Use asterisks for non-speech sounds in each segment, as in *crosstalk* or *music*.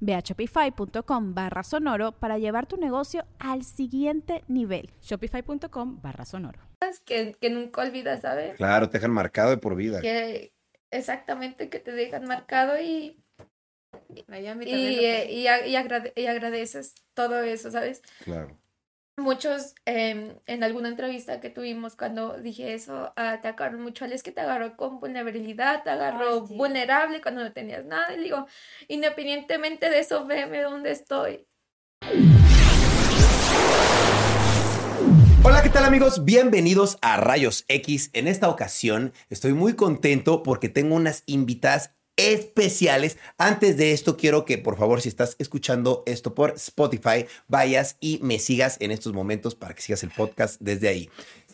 Ve a shopify.com barra sonoro para llevar tu negocio al siguiente nivel. Shopify.com barra sonoro. Que, que nunca olvidas, ¿sabes? Claro, te dejan marcado de por vida. Que exactamente que te dejan marcado y y, Y, eh, y, y agrade- y agradeces todo eso, ¿sabes? Claro. Muchos em, en alguna entrevista que tuvimos cuando dije eso, ah, te agarró mucho, es que te agarró con vulnerabilidad, te agarró Ay, sí. vulnerable cuando no tenías nada. Y digo, independientemente de eso, veme dónde estoy. Hola, ¿qué tal amigos? Bienvenidos a Rayos X. En esta ocasión estoy muy contento porque tengo unas invitadas especiales. Antes de esto, quiero que por favor, si estás escuchando esto por Spotify, vayas y me sigas en estos momentos para que sigas el podcast desde ahí.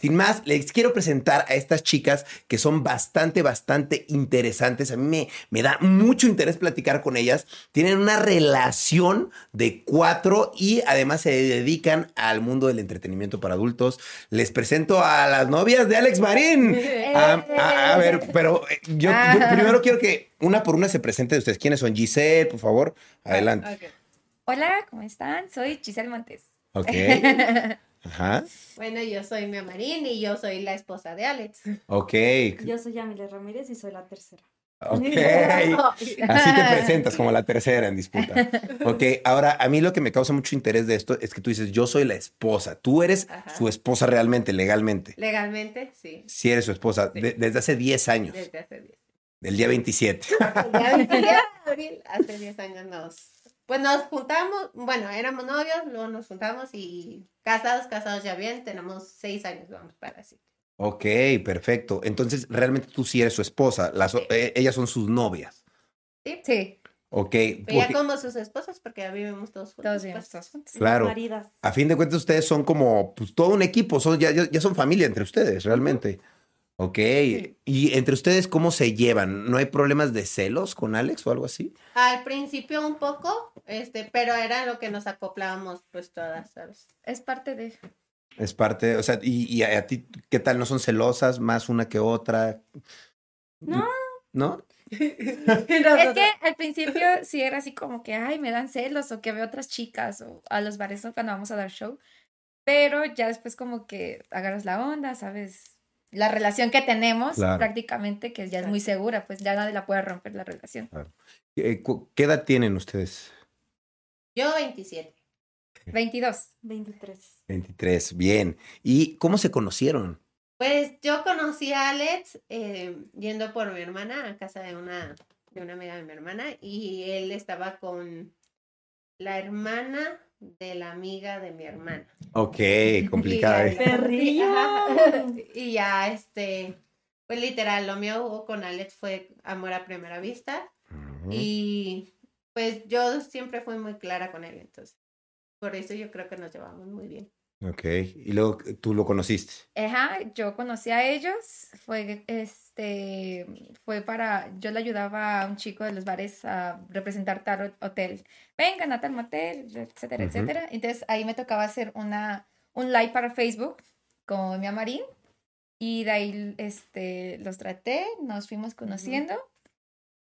Sin más, les quiero presentar a estas chicas que son bastante, bastante interesantes. A mí me, me da mucho interés platicar con ellas. Tienen una relación de cuatro y además se dedican al mundo del entretenimiento para adultos. Les presento a las novias de Alex Marín. *laughs* Ah, ah, a ver, pero eh, yo, yo primero quiero que una por una se presente de ustedes. ¿Quiénes son? Giselle, por favor. Adelante. Hola, ¿cómo están? Soy Giselle Montes. Ok. *laughs* Ajá. Bueno, yo soy Mia Marín y yo soy la esposa de Alex. Ok. Yo soy Yamile Ramírez y soy la tercera. Ok. *laughs* Así te presentas como la tercera en disputa. Ok, ahora a mí lo que me causa mucho interés de esto es que tú dices, yo soy la esposa. Tú eres Ajá. su esposa realmente, legalmente. Legalmente, sí. Sí eres su esposa, Sí. de- desde hace 10 años, Desde hace 10. del día 27. Ya 20 de abril, hace 10 años nos... Pues nos juntamos, bueno, éramos novios, luego nos juntamos y casados, casados ya bien, tenemos 6 años, vamos para así. Ok, perfecto. Entonces, realmente tú sí eres su esposa. Las, eh, ellas son sus novias. Sí, Sí, Ok, Pero ya como sus esposos, porque ya vivimos todos juntos. todos pues. todos juntos. Claro. Maridas. a fin de cuentas ustedes son como pues, todo un equipo, son, ya, ya, ya son familia entre ustedes, realmente. Ok, y entre ustedes, ¿cómo se llevan? ¿No hay problemas de celos con Alex o algo así? Al principio un poco, este, pero era lo que nos acoplábamos pues todas, ¿sabes? Es parte de... Es parte, o sea, y, y a, a ti, ¿qué tal? ¿No son celosas más una que otra? No. ¿No? *laughs* Es que al principio sí era así como que, ay, me dan celos o que veo otras chicas o a los bares ¿no? cuando vamos a dar show. Pero ya después como que agarras la onda, ¿sabes? La relación que tenemos Claro. prácticamente, que ya es muy segura, pues ya nadie la puede romper la relación. Eh, ¿Qué edad tienen ustedes? Yo 27. 22. 23. 23, bien. ¿Y cómo se conocieron? Pues yo conocí a Alex eh, yendo por mi hermana a casa de una, de una amiga de mi hermana y él estaba con la hermana de la amiga de mi hermana. Ok, *laughs* complicada. Y, ¿eh? Perrillo. Ajá. *laughs* y ya, este, pues literal, lo mío con Alex fue amor a primera vista y pues yo siempre fui muy clara con él, entonces por eso yo creo que nos llevamos muy bien. Ok, y luego eh, tú lo conociste. Ajá, yo conocí a ellos, fue este, fue para, yo le ayudaba a un chico de los bares a representar tal hotel, vengan a tal motel, etcétera, Ujú. etcétera. Entonces ahí me tocaba hacer una, un live para Facebook con mi Marín y de ahí este, los traté, nos fuimos conociendo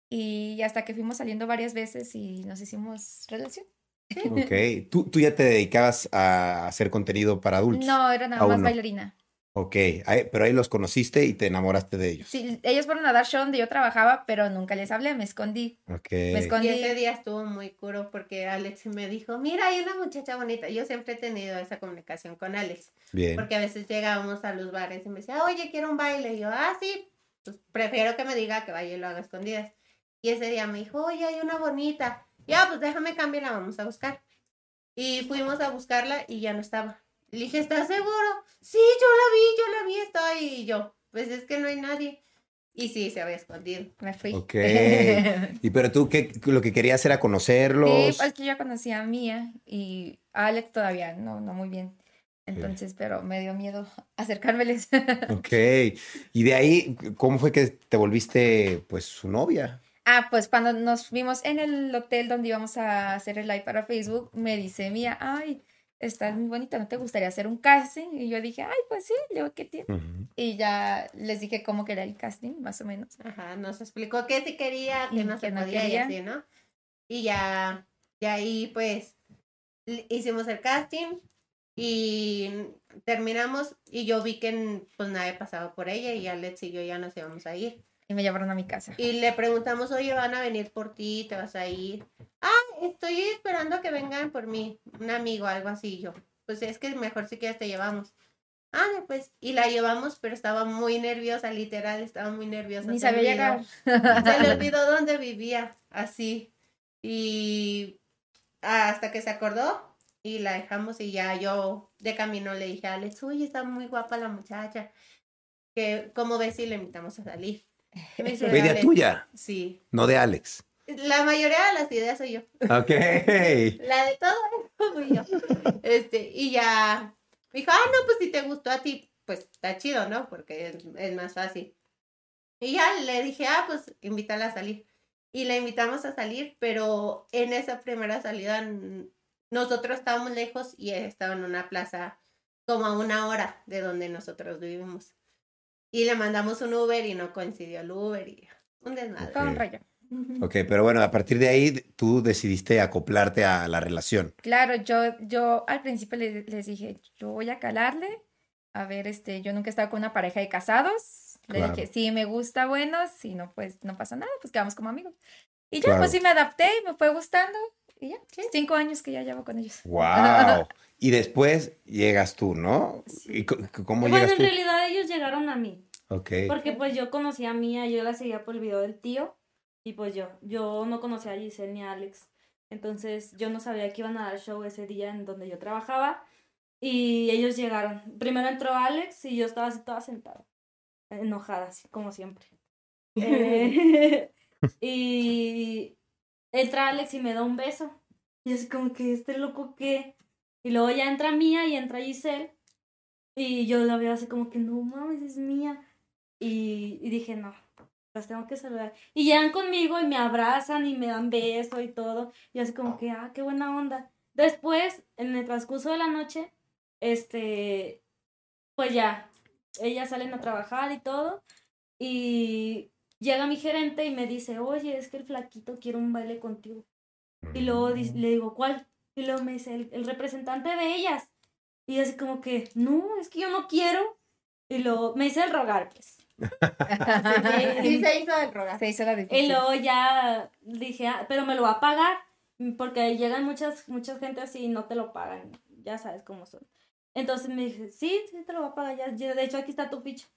y hasta que fuimos saliendo varias veces y nos hicimos relación. *laughs* Ok, ¿Tú, tú ya te dedicabas a hacer contenido para adultos. No, era nada más no. bailarina. Ok, ahí- pero ahí los conociste y te enamoraste de ellos. Sí, ellos fueron a dar show donde yo trabajaba, pero nunca les hablé, me escondí. Ok. Me escondí. Y ese día estuvo muy curo porque Alex me dijo, mira, hay una muchacha bonita. Yo siempre he tenido esa comunicación con Alex, Bien. porque a veces llegábamos a los bares y me decía, oye, quiero un baile. Y yo, ah, sí, pues prefiero que me diga que vaya y lo haga a escondidas. Y ese día me dijo, oye, hay una bonita. Ya, pues déjame cambiar, la vamos a buscar. Y fuimos a buscarla y ya no estaba. Le dije, ¿estás seguro? Sí, yo la vi, yo la vi, está ahí. Y yo, pues es que no hay nadie. Y sí, se había escondido. Me fui. Ok. *laughs* Y pero tú, ¿qué, lo que querías era conocerlos? Sí, pues que yo conocí a Mía y a Alex todavía, no, no muy bien. Entonces, pero me dio miedo *laughs* acercármeles. Ok. Y de ahí, ¿cómo fue que te volviste, pues, su novia? Ah, pues cuando nos vimos en el hotel donde íbamos a hacer el live para Facebook, me dice Mía, ay, estás muy bonita, ¿no te gustaría hacer un casting? Y yo dije, ay, pues sí, le digo, ¿qué tiene? Y ya les dije cómo que era el casting, más o menos. Ajá, nos explicó que sí quería, que Y no que se no podía y quería. así, ¿no? Y ya, y ahí pues hicimos el casting y terminamos y yo vi que pues nadie pasaba por ella y Alex y yo ya nos íbamos a ir. Y me llevaron a mi casa. Y le preguntamos, oye, van a venir por ti, te vas a ir. Ah, estoy esperando a que vengan por mí, un amigo, algo así. Yo, pues es que mejor si quieres te llevamos. Ah, pues, y la llevamos, pero estaba muy nerviosa, literal, estaba muy nerviosa. Ni sabía llegar. Se le *laughs* olvidó dónde vivía, así. Y hasta que se acordó y la dejamos y ya yo de camino le dije a Alex, uy, está muy guapa la muchacha. Que, ¿Cómo ves si le invitamos a salir? Fue tuya, Sí. no de Alex. La mayoría de las ideas soy yo. Ok. La de todo fui yo. Este, y ya me dijo, ah, no, pues si te gustó a ti, pues está chido, ¿no? Porque es, es más fácil. Y ya le dije, ah, pues invítala a salir. Y la invitamos a salir, pero en esa primera salida nosotros estábamos lejos y ella estaba en una plaza como a una hora de donde nosotros vivimos. Y le mandamos un Uber y no coincidió el Uber y un desmadre. Todo un Ok. rollo. Ok, pero bueno, a partir de ahí tú decidiste acoplarte a la relación. Claro, yo, yo al principio les, les dije, yo voy a calarle. A ver, este, yo nunca he estado con una pareja de casados. Le Claro. dije, si me gusta, bueno, si no, pues no pasa nada, pues quedamos como amigos. Y ya, Claro. pues sí me adapté y me fue gustando. Y ya, cinco años que ya llevo con ellos. ¡Wow! *laughs* y después llegas tú, ¿no? ¿Y cómo bueno, llegas en tú? realidad ellos llegaron a mí. Ok. Porque pues yo conocí a Mía, yo la seguía por el video del tío. Y pues yo, yo no conocía a Giselle ni a Alex. Entonces yo no sabía que iban a dar show ese día en donde yo trabajaba. Y ellos llegaron. Primero entró Alex y yo estaba así toda sentada. Enojada, así como siempre. *laughs* Eh, *laughs* y entra Alex y me da un beso. Y es como que este loco que. Y luego ya entra Mía y entra Giselle. Y yo la veo así como que no mames, es mía. Y, dije, no, las tengo que saludar. Y llegan conmigo y me abrazan y me dan beso y todo. Y así como que, ah, qué buena onda. Después, en el transcurso de la noche, este, pues ya, ellas salen a trabajar y todo. Y llega mi gerente y me dice, oye, es que el flaquito quiere un baile contigo. Y luego le digo, ¿cuál? Y luego me dice, el, el representante de ellas. Y así como que, no, es que yo no quiero. Y luego me dice el rogar, pues. *laughs* Sí se hizo el rogar. Se hizo la Y difícil. luego ya dije, "Ah, pero me lo va a pagar. Porque llegan muchas, muchas gente así y no te lo pagan. Ya sabes cómo son. Entonces me dije, sí, sí te lo va a pagar. Ya, ya, de hecho, aquí está tu ficha.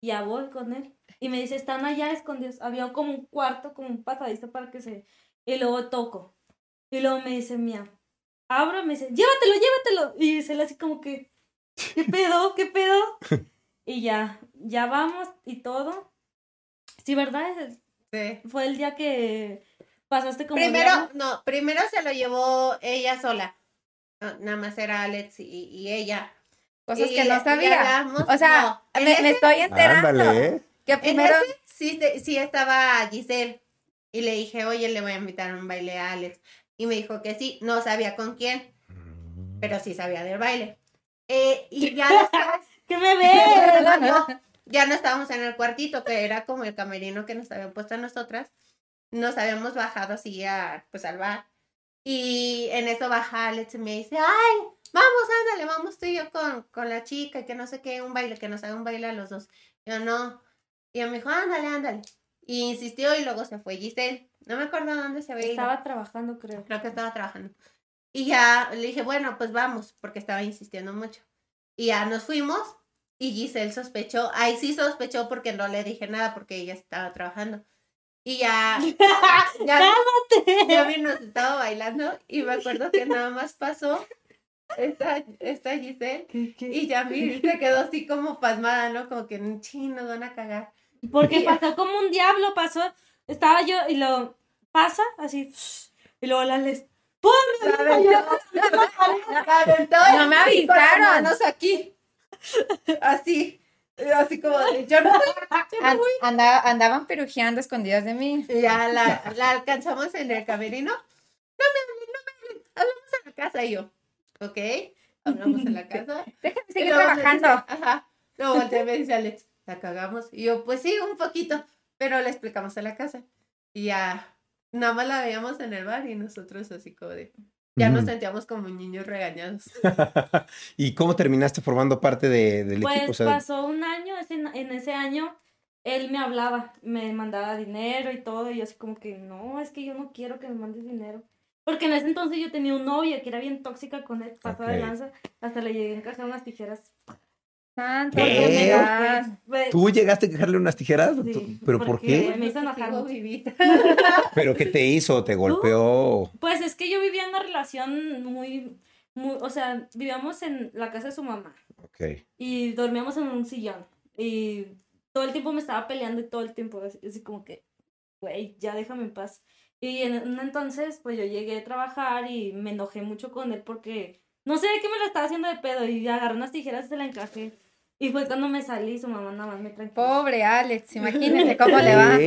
Y ya voy con él. Y me dice, están allá escondidos. Había como un cuarto, como un pasadizo para que se... Y luego toco. Y luego me dice, mía, abro y me dice, llévatelo, llévatelo. Y dice él así como que, ¿qué pedo? ¿Qué pedo? *laughs* y ya, ya vamos y todo. Sí, ¿verdad? Sí. Fue el día que pasaste como Primero, diablo. no, primero se lo llevó ella sola. No, nada más era Alex y, y ella. Cosas Y- que no sabía. hablamos- O sea, no, en me, ese- me estoy enterando. Ándale, ¿eh? Que en primero, ese sí, sí estaba Giselle. Y le dije, oye, le voy a invitar a un baile a Alex. Y me dijo que sí, no sabía con quién, pero sí sabía del baile. Eh, y ya después, *laughs* ¿Qué *laughs* no, ya no estábamos en el cuartito, que era como el camerino que nos habían puesto a nosotras. Nos habíamos bajado así a, pues al bar. Y en eso baja Alex y me dice, ay, vamos, ándale, vamos tú y yo con, con la chica, que no sé qué, un baile, que nos haga un baile a los dos. Yo no. Y ella me dijo, ándale, ándale. Y insistió y luego se fue Giselle. No me acuerdo dónde se había ido. Estaba trabajando, creo. Creo que estaba trabajando. Y ya le dije, bueno, pues vamos, porque estaba insistiendo mucho. Y ya nos fuimos y Giselle sospechó. Ahí sí sospechó porque no le dije nada porque ella estaba trabajando. Y ya, *laughs* ya, ya vi, nos estaba bailando y me acuerdo que nada más pasó esta, esta Giselle y ya mi se *laughs* quedó así como pasmada, ¿no? Como que, ching, nos van a cagar. Porque Y- pasó como un diablo, pasó. Estaba yo y lo pasa así. Y luego la les. ¡Pum! La aventó, la aventó No me avisaron. aquí. Así. Así como de, yo no An- andaba- andaban perujeando escondidas de mí. Y ya la, la alcanzamos en el camerino. No me no me. Hablamos en la casa. Y yo, ok. Hablamos en la casa. *laughs* Déjame seguir trabajando. dice, Ajá. Luego volteé y me dice Alex, la cagamos. Y yo, pues sí, un poquito. Pero le explicamos en la casa. Y ya, nada más la veíamos en el bar y nosotros así como de. Ya nos Ujú. sentíamos como niños regañados. *laughs* ¿Y cómo terminaste formando parte de- del Pues equipo? O sea, pasó un año, ese- en ese año él me hablaba, me mandaba dinero y todo, y yo así como que, no, es que yo no quiero que me mandes dinero. Porque en ese entonces yo tenía un novio que era bien tóxica con él, pasada de Ok. lanza, hasta le llegué a encajar unas tijeras. Pues, ¿Tú llegaste a quejarle unas tijeras? Sí, ¿Tú- ¿Pero por qué? Me hizo enojar mucho. vivita. *laughs* ¿Pero qué te hizo? ¿Te golpeó? Pues es que yo vivía en una relación muy, muy, o sea, vivíamos en la casa de su mamá. Ok. y dormíamos en un sillón y todo el tiempo me estaba peleando y todo el tiempo así, así como que, güey, ya déjame en paz. Y en un entonces, pues yo llegué a trabajar y me enojé mucho con él porque no sé qué me lo estaba haciendo de pedo y agarré unas tijeras y se la encajé. Y fue cuando me salí, su mamá nada más me tranquilizó. Pobre Alex, imagínense cómo le va.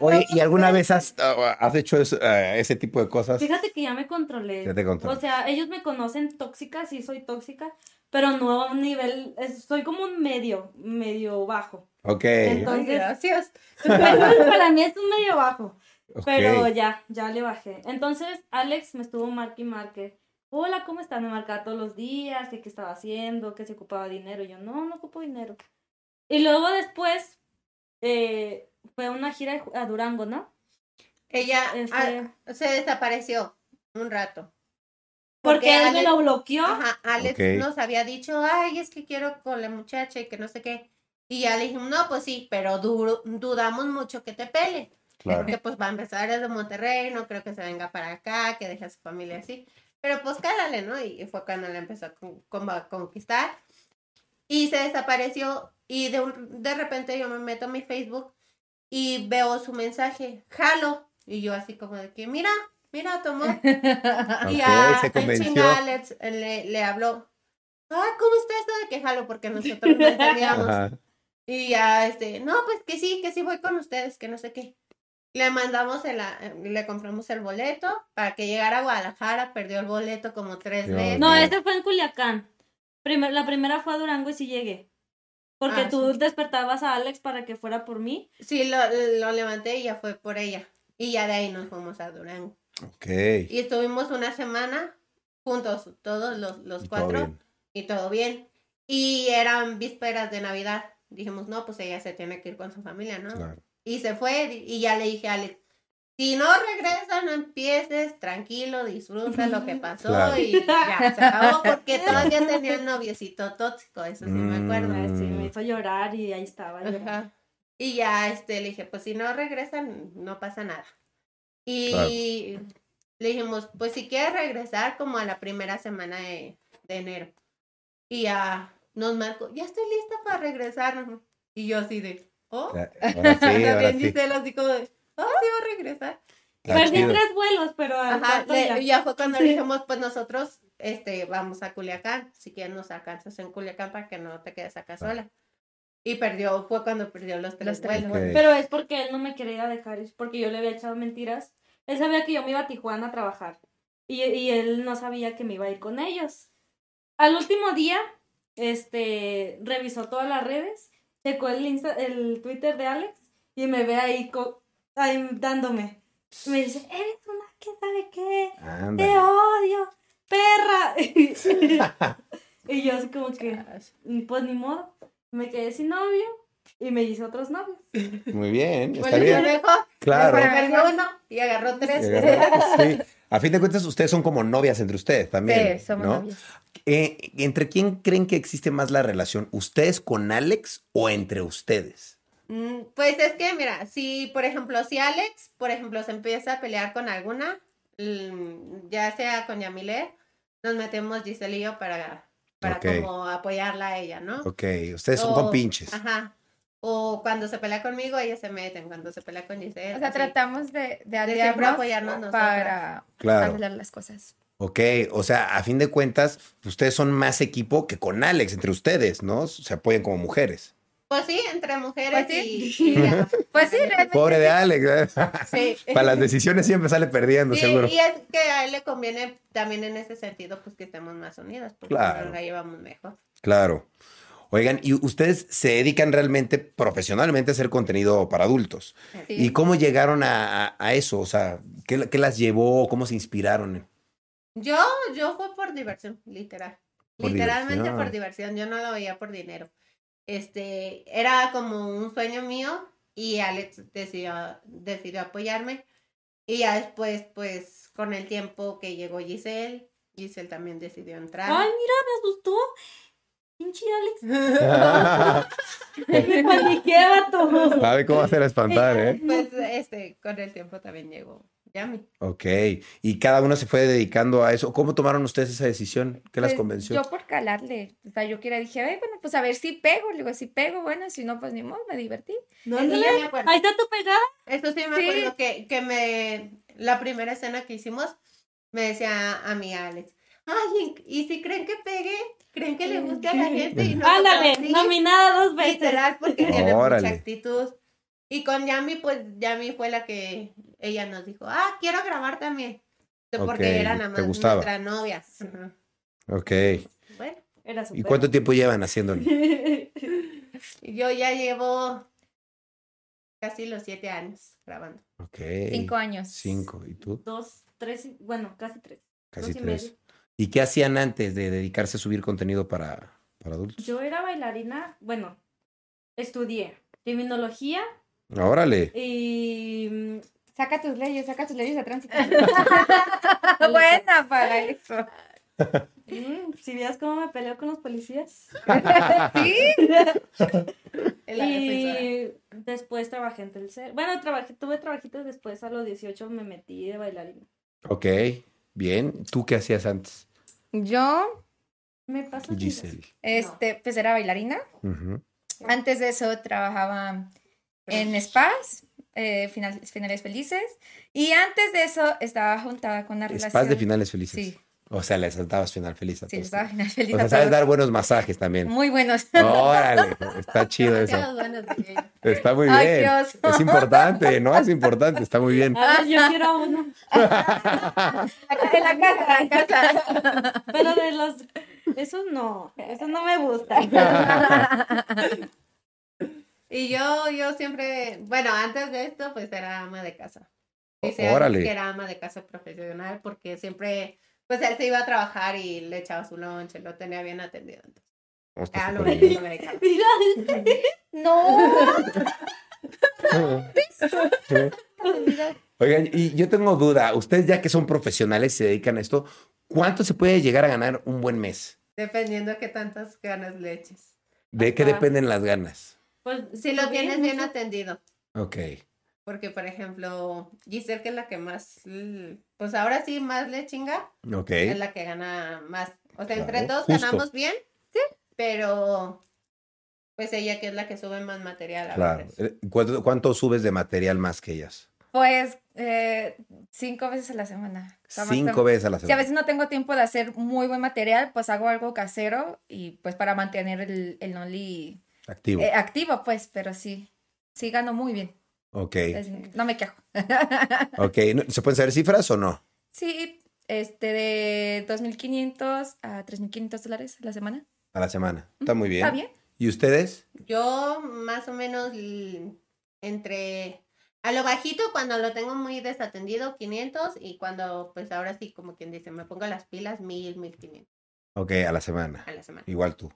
Oye, ¿y alguna vez has, uh, has hecho eso, uh, ese tipo de cosas? Fíjate que ya me controlé. Ya te controlé. O sea, ellos me conocen tóxica, sí soy tóxica, pero no a un nivel, es- soy como un medio, medio bajo. Ok. Ay, Entonces- gracias. *laughs* Para mí es un medio bajo. Pero ya, ya le bajé. Entonces, Alex me estuvo marque y marque. Hola, ¿cómo estás? Me marcaba todos los días, que qué estaba haciendo, que se ocupaba dinero. Y yo, no, no ocupo dinero. Y luego después, eh, fue una gira a Durango, ¿no? Ella Este- ah, se desapareció un rato. Porque, él me lo bloqueó. Ajá, Alex nos había dicho, ay, es que quiero con la muchacha y que no sé qué. Y ya le dijimos, no, pues sí, pero du- dudamos mucho que te pele. Claro. Porque pues va a empezar desde Monterrey, no creo que se venga para acá, que deje a su familia así. Pero pues cálale, ¿no? Y fue cuando la empezó a, con- como a conquistar. Y se desapareció. Y de, un- de repente yo me meto a mi Facebook y veo su mensaje, jalo. Y yo así como de que, mira, mira, tomó. *laughs* Y a, se chinga Alex eh, le, le habló, ah, ¿cómo está esto de que jalo? Porque nosotros no *laughs* entendíamos. Y ya, este, no, pues que sí, que sí voy con ustedes, que no sé qué. Le mandamos, el, a- le compramos el boleto para que llegara a Guadalajara, perdió el boleto como tres Dios veces. No, este fue en Culiacán. Primer- la primera fue a Durango y sí llegué. Porque Ah, tú sí. despertabas a Alex para que fuera por mí. Sí, lo, lo levanté y ya fue por ella. Y ya de ahí nos fuimos a Durango. Ok. Y estuvimos una semana juntos, todos los, los todo cuatro. y todo bien. Y eran vísperas de Navidad. Dijimos, no, pues ella se tiene que ir con su familia, ¿no? Claro. Y se fue y ya le dije a Alex, si no regresa, no empieces, tranquilo, disfruta lo que *laughs* pasó Claro. y ya, se acabó porque *laughs* todavía tenía un noviecito tóxico, eso sí me acuerdo. Mm. Sí, me hizo llorar y ahí estaba. Ajá. Y ya este, le dije, pues si no regresan, no pasa nada. Y le dijimos, pues si quieres regresar como a la primera semana de, de enero. Y ya nos marcó, ya estoy lista para regresar. Y yo así de, oh, *laughs* Ahora sí, ahora también sí. Gisela así como de, oh, sí va a regresar. Está Perdí chido. tres vuelos, pero Ajá, le- ya. fue cuando le dijimos, pues nosotros este, vamos a Culiacán, si quieres nos alcanzas en Culiacán para que no te quedes acá sola. Y perdió, fue cuando perdió los tres Los tres vuelos. Ok. Pero es porque él no me quería dejar ir, porque yo le había echado mentiras. Él sabía que yo me iba a Tijuana a trabajar y, y él no sabía que me iba a ir con ellos. Al último día, este, revisó todas las redes, checó el, Insta- el Twitter de Alex y me ve ahí, co- ahí dándome. Me dice, eres una que sabe qué, te odio. perra. *laughs* y yo así como que, pues ni modo. Me quedé sin novio y me hice otros novios. Muy bien, está bien. dejó, Claro. perdió uno y agarró tres. Sí. *laughs* A fin de cuentas, ustedes son como novias entre ustedes también. Sí, somos ¿no? novios. Eh, ¿Entre quién creen que existe más la relación? ¿Ustedes con Alex o entre ustedes? Mm, Pues es que, mira, si, por ejemplo, si Alex, por ejemplo, se empieza a pelear con alguna, mm, ya sea con Yamile, nos metemos Giselle y yo para, para como apoyarla a ella, ¿no? Ok, ustedes son O- compinches. Ajá. O cuando se pelea conmigo, ellas se meten. Cuando se pelea con Giselle. O sea, así. tratamos de, de aliarnos apoyarnos nosotras. para Claro. arreglar las cosas. Ok, o sea, a fin de cuentas, ustedes son más equipo que con Alex, entre ustedes, ¿no? Se apoyan como mujeres. Pues sí, entre mujeres Pues sí. y. *laughs* Pues sí, realmente. Pobre de Alex. ¿eh? Sí. *laughs* Para las decisiones siempre sale perdiendo, Sí, seguro. y es que a él le conviene también en ese sentido, pues que estemos más unidas, porque Claro. nos la llevamos mejor. Claro. Oigan, y ustedes se dedican realmente profesionalmente a hacer contenido para adultos. Sí. ¿Y cómo llegaron a, a- a eso? O sea, ¿qué, qué las llevó? ¿Cómo se inspiraron? Yo, yo fue por diversión, literal. Por Literalmente diversión. por diversión, yo no lo veía por dinero. Este, era como un sueño mío y Alex decidió, decidió apoyarme. Y ya después, pues, con el tiempo que llegó Giselle, Giselle también decidió entrar. Ay, mira, me asustó. Pinche Alex. *laughs* Me paniqué, vato. Sabe cómo hacer a espantar, *laughs* ¿eh? Pues, este, con el tiempo también llegó Yami. Ok. Y cada uno se fue dedicando a eso. ¿Cómo tomaron ustedes esa decisión? ¿Qué las Pues, convenció? Yo por calarle. O sea, yo quería, dije, "Ay, bueno, pues a ver si pego. Le digo, si pego, bueno, si no, pues ni modo, me divertí. Eso ¿Dónde? ya me acuerdo. Ahí está tu pegada. Eso sí me Sí. acuerdo que, que me, la primera escena que hicimos, me decía a mi Alex, ay, ¿y si creen que pegue? ¿Creen que le guste a la gente? Y *laughs* nosotros, Ándale, nominada dos veces. Literal, porque tiene mucha actitud. Y con Yami, pues Yami fue la que ella nos dijo, ah, quiero grabar también. Porque Ok, era nada ¿te más gustaba? nuestra novia. Ujú. Ok. Bueno, Era su ¿Y cuánto tiempo llevan haciéndolo? *laughs* yo ya llevo casi los siete años grabando. Ok. Cinco años. Cinco. ¿Y tú? Dos, tres, y- bueno, casi tres. Casi Dos y tres. medio. ¿Y qué hacían antes de dedicarse a subir contenido para, para adultos? Yo era bailarina, bueno, estudié criminología Órale. y mm, Saca tus leyes, saca tus leyes de tránsito. *laughs* *laughs* Buena para eso. mm, si vieras cómo me peleo con los policías. *laughs* ¿Sí? Y después trabajé en Telcel. Bueno, trabajé, tuve trabajitos después, a los 18 me metí de bailarina. Ok. Bien. ¿Tú qué hacías antes, Yo, Me Giselle? este, pues era bailarina. Antes de eso trabajaba en spas, eh, final- finales felices. Y antes de eso estaba juntada con una relación. Spas de finales felices. Sí, O sea, le saltabas final feliz a sí, estaba final feliz. O sea, sabes dar buenos masajes también. Muy buenos. *laughs* Órale, está chido *laughs* eso. Está muy Ay, bien. oso. Es importante, ¿no? Es importante, está muy bien. A ver, yo quiero uno. en la casa, en la casa. Pero de los. Eso no. Eso no me gusta. *laughs* Y yo, yo siempre, bueno, antes de esto, pues era ama de casa. Dice Órale. que era ama de casa profesional porque siempre, pues él se iba a trabajar y le echaba su lonche, lo tenía bien atendido. Entonces, era lo. *laughs* Mira. *laughs* No. Oigan, y yo tengo duda, ustedes ya que son profesionales y se dedican a esto, ¿cuánto se puede llegar a ganar un buen mes? Dependiendo qué tantas ganas le eches. ¿De qué dependen las ganas? Pues, Si lo tienes bien mucho. atendido. Ok. Porque, por ejemplo, Giselle, que es la que más, pues ahora sí más le chinga, Ok. es la que gana más. O sea, entre justo. ganamos bien, pero pues ella que es la que sube más material a Claro. veces. Eh, ¿Cuánto, cuánto subes de material más que ellas? Pues eh, cinco veces a la semana. Cinco veces a la Si a semana. veces no tengo tiempo de hacer muy buen material, pues hago algo casero y pues para mantener el, el Only Activo. eh, activo, pues, pero sí, sí gano muy bien. ok. Es- no me quejo. *laughs* Ok. ¿No- ¿Se pueden saber cifras o no? Sí, este de 2.500 a 3.500 dólares a la semana. A la semana. Está muy bien. ¿Está bien? ¿Y ustedes? Yo más o menos entre A lo bajito, cuando lo tengo muy desatendido, 500. Y cuando, pues ahora sí, como quien dice, me pongo las pilas, 1000, 1500 Ok, a la semana. a la semana. Igual tú.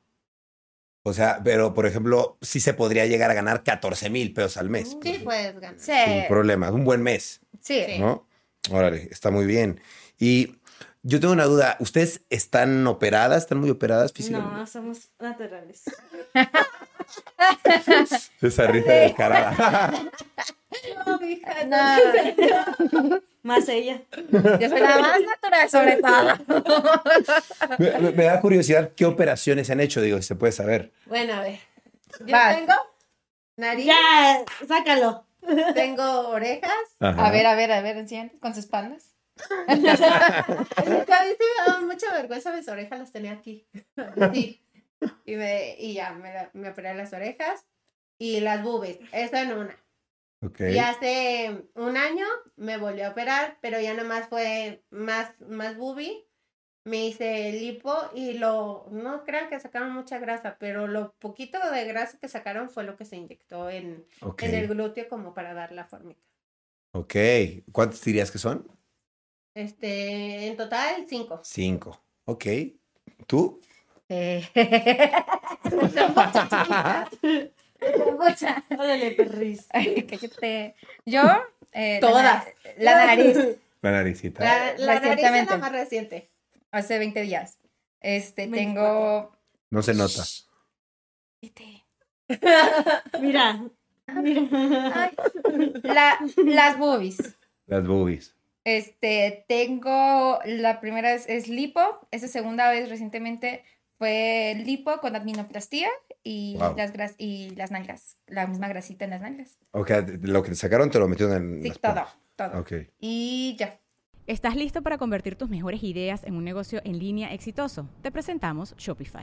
O sea, pero por ejemplo, sí se podría llegar a ganar 14 mil pesos al mes. Sí, puedes ganar. Sí. Sin problema. Un buen mes, Sí. ¿no? Órale, está muy bien. Y yo tengo una duda. ¿Ustedes están operadas? ¿Están muy operadas físicamente? No, somos naturales. *laughs* Esa risa descarada. *laughs* No, mija, No, Más ella. *laughs* yo soy la más natural sobre todo. *laughs* me, me- me da curiosidad qué operaciones se han hecho, digo, si se puede saber. Bueno, a ver. Yo Vas. tengo nariz, Ya, sácalo. tengo orejas. Ajá. A ver, a ver, a ver, enséñate con sus pandas. Es que a mí sí me daba mucha vergüenza, mis orejas las tenía aquí. Sí. Y, me, y ya, me, me operé las orejas y las boobies. Eso en una. Ok. Y hace un año me volví a operar, pero ya nada más fue más, más boobie. Me hice lipo y lo, no crean que sacaron mucha grasa, pero lo poquito de grasa que sacaron fue lo que se inyectó en, en el glúteo como para dar la formita. Ok. ¿Cuántos dirías que son? Este, en total, cinco. Cinco. Ok. ¿Tú? Eh. *laughs* Órale, perris. *laughs* Yo, eh, Todas. La, nariz, La naricita. La, la nariz es la más reciente. hace 20 días. Este, 24. tengo. No se nota. *laughs* Mira. Mira. La, las boobies. Las boobies. Este, tengo, la primera es, es lipo, esa segunda vez recientemente fue lipo con adminoplastía y, Wow. las gras y las nalgas, la misma grasita en las nalgas. Ok, lo que te sacaron te lo metieron en Sí, las todo, pompas. todo. Ok. Y ya. ¿Estás listo para convertir tus mejores ideas en un negocio en línea exitoso? Te presentamos Shopify.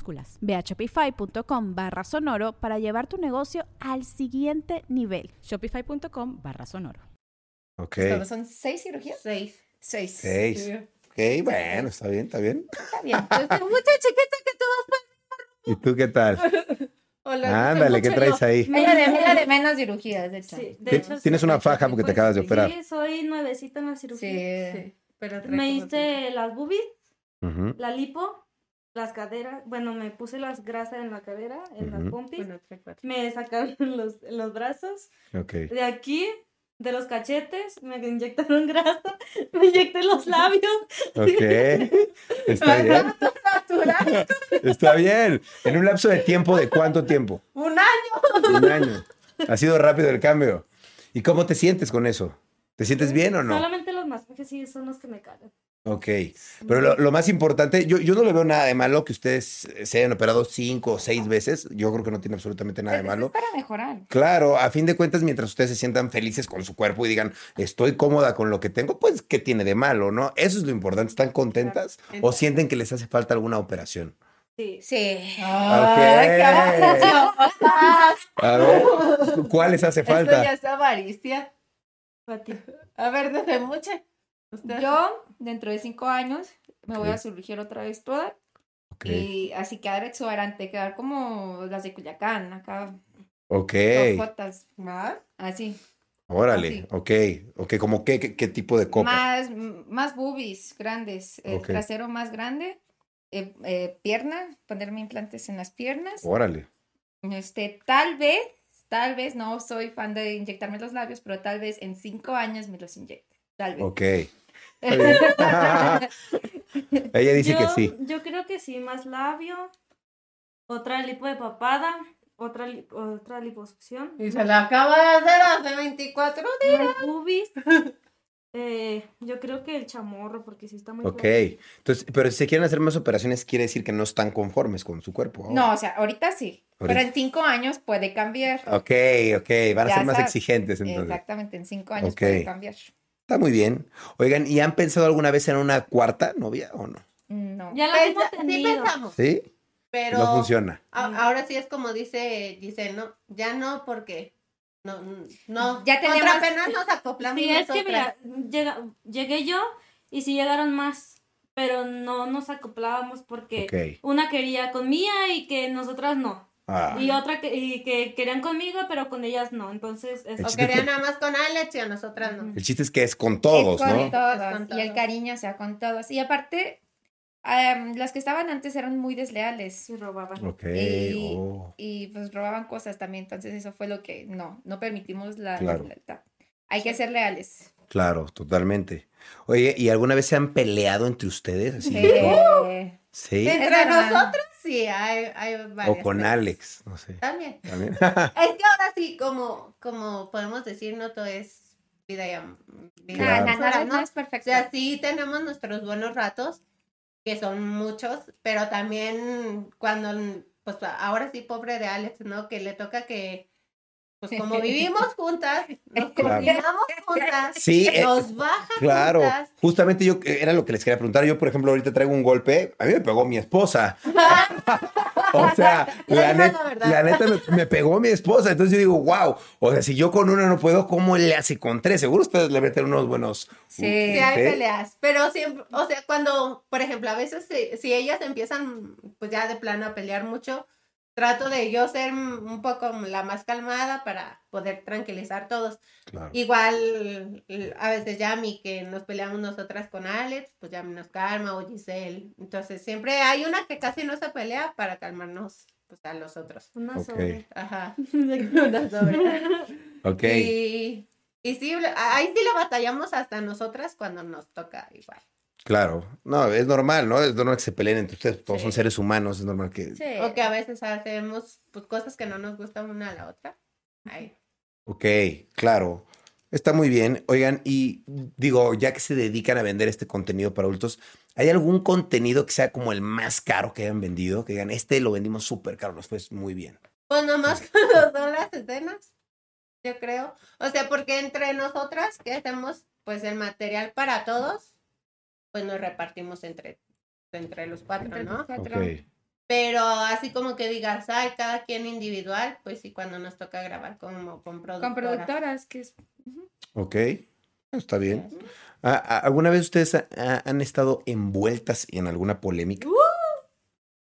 Ve a shopify.com barra sonoro para llevar tu negocio al siguiente nivel. Shopify.com barra sonoro. Ok. Todos son seis cirugías. Seis. Seis. Seis. Ok, bueno, está bien, está bien. Está bien. *laughs* Estoy mucha chiquita que tú ¿Y tú qué tal? *laughs* Hola, Ándale, ¿qué traes yo. ahí? Ella de, ella de menos cirugías, de hecho. Sí, Ti- hecho, tienes sí, una de faja porque te acabas de operar. Sí, soy nuevecita en la cirugía. Sí. Sí, pero Me hice las boobies, Ujú. la lipo, las caderas. Bueno, me puse las grasas en la cadera, en las Ujú. pompis. Bueno. Me sacaron *laughs* los, los brazos. Ok. De aquí, de los cachetes, me inyectaron *laughs* grasa. Me inyecté los labios. Ok. *laughs* Está bien. Está bien. En un lapso de tiempo, ¿de cuánto tiempo? Un año. Un año. Ha sido rápido el cambio. ¿Y cómo te sientes con eso? ¿Te sientes bien o no? Solamente los masajes sí son los que me cagan. Ok. Pero lo, lo más importante, yo, yo no le veo nada de malo que ustedes se hayan operado cinco o seis veces. Yo creo que no tiene absolutamente nada de Es malo. para mejorar. Claro, a fin de cuentas, mientras ustedes se sientan felices con su cuerpo y digan, estoy cómoda con lo que tengo, pues, ¿qué tiene de malo, no? Eso es lo importante. ¿Están contentas o sienten que les hace falta alguna operación? Sí. Sí. Ok. A ver, ¿cuál les hace Esto falta? ya es avaricia. A ver, desde mucho. Usted- Yo, dentro de cinco años, me voy a surgir otra vez toda. Y así quedar exuberante, quedar como las de Culiacán, acá, Ok. dos ¿Más? así. Órale. así. Ok. Ok, ¿como qué, qué, qué tipo de copa? Más, más boobies grandes, el trasero más grande, eh, eh, pierna, ponerme implantes en las piernas. Órale. Este, tal vez, tal vez, no soy fan de inyectarme los labios, pero tal vez en cinco años me los inyecte. Tal vez. Ok. *laughs* Ella dice que sí. Yo creo que sí, más labio. Otra lipo de papada. otra, li- otra liposucción. Y se la acaba de hacer hace 24 días. Boobies. Eh, yo creo que el chamorro, porque sí está muy Ok. fuerte. Entonces, pero si se quieren hacer más operaciones, quiere decir que no están conformes con su cuerpo. ahora. No, o sea, ahorita sí. Ahorita. Pero en cinco años puede cambiar. Ok, ok. Van a ser más sabes. exigentes entonces. Exactamente, en cinco años puede cambiar. Está muy bien. Oigan, ¿y han pensado alguna vez en una cuarta novia o no? No. Ya hemos Pensa- sí tenido. pensamos, ¿Sí? pero No funciona. a- ahora sí es como dice, dice, no, ya no porque no, no, Ya contra tenemos- apenas nos acoplamos Sí, es que nosotras. mira, llega- llegué yo y sí llegaron más, pero no nos acoplábamos porque una quería con Mía y que nosotras no. Ah, Y otra que, y que querían conmigo, pero con ellas no. Entonces, es- O querían nada más con Alex y a nosotras no. el chiste es que es con todos, Es con ¿no? todos, Es con Y el todos. cariño sea con todos. Y aparte, las que estaban antes eran muy desleales. sí robaban. Ok. Y, oh. y, pues robaban cosas también. Entonces eso fue lo que no, no permitimos la, lealtad. Hay que ser leales. Claro, totalmente. Oye, ¿y alguna vez se han peleado entre ustedes? Así, ¿Sí? Es Entre nosotros sí, hay, hay varias. O con cosas. Alex, no sé. También. También. *laughs* Es que ahora sí, como, como podemos decir, no todo es vida y vida Claro. nada, nada, ¿no? no es O perfecto. sea, sí tenemos nuestros buenos ratos, que son muchos, pero también cuando, pues ahora sí, pobre de Alex, ¿no? Que le toca que, pues como vivimos juntas, nos *laughs* Claro. combinamos juntas, Sí, eh, nos baja Claro, juntas. justamente yo eh, era lo que les quería preguntar. Yo, por ejemplo, ahorita traigo un golpe. A mí me pegó mi esposa. *laughs* o sea, la, net- la la neta me, me pegó mi esposa. Entonces yo digo, wow. O sea, si yo con una no puedo, ¿cómo le hace con tres? Seguro ustedes le meten unos buenos. Sí. Sí, hay ¿Sí? peleas, pero siempre, o sea, cuando, por ejemplo, a veces si, si ellas empiezan, pues ya de plano a pelear mucho, trato de yo ser un poco la más calmada para poder tranquilizar todos. Claro. Igual, a veces ya a mí que nos peleamos nosotras con Alex, pues ya nos calma o Giselle. Entonces siempre hay una que casi no se pelea para calmarnos pues, a los otros. Una Ok. sobre. Ajá. *laughs* Una sobre. *laughs* Ok. Y, y sí, ahí sí la batallamos hasta nosotras cuando nos toca igual. Claro. No, es normal, ¿no? Es normal que se peleen entre ustedes. Todos Sí. son seres humanos. Es normal que. Sí. O que a veces hacemos pues, cosas que no nos gustan una a la otra. Ay. Ok, claro. Está muy bien. Oigan, y digo, ya que se dedican a vender este contenido para adultos, ¿hay algún contenido que sea como el más caro que hayan vendido? Que digan, este lo vendimos súper caro, nos fue muy bien. Pues nomás cuando son las escenas, yo creo. O sea, porque entre nosotras que hacemos pues el material para todos, pues nos repartimos entre, entre los cuatro, Entre ¿no? los cuatro. Pero así como que digas, ay, cada quien individual, pues sí, cuando nos toca grabar como con productoras. Con productoras, que es Ok, está bien. Ah, ah, ¿Alguna vez ustedes ha- ha- han estado envueltas en alguna polémica?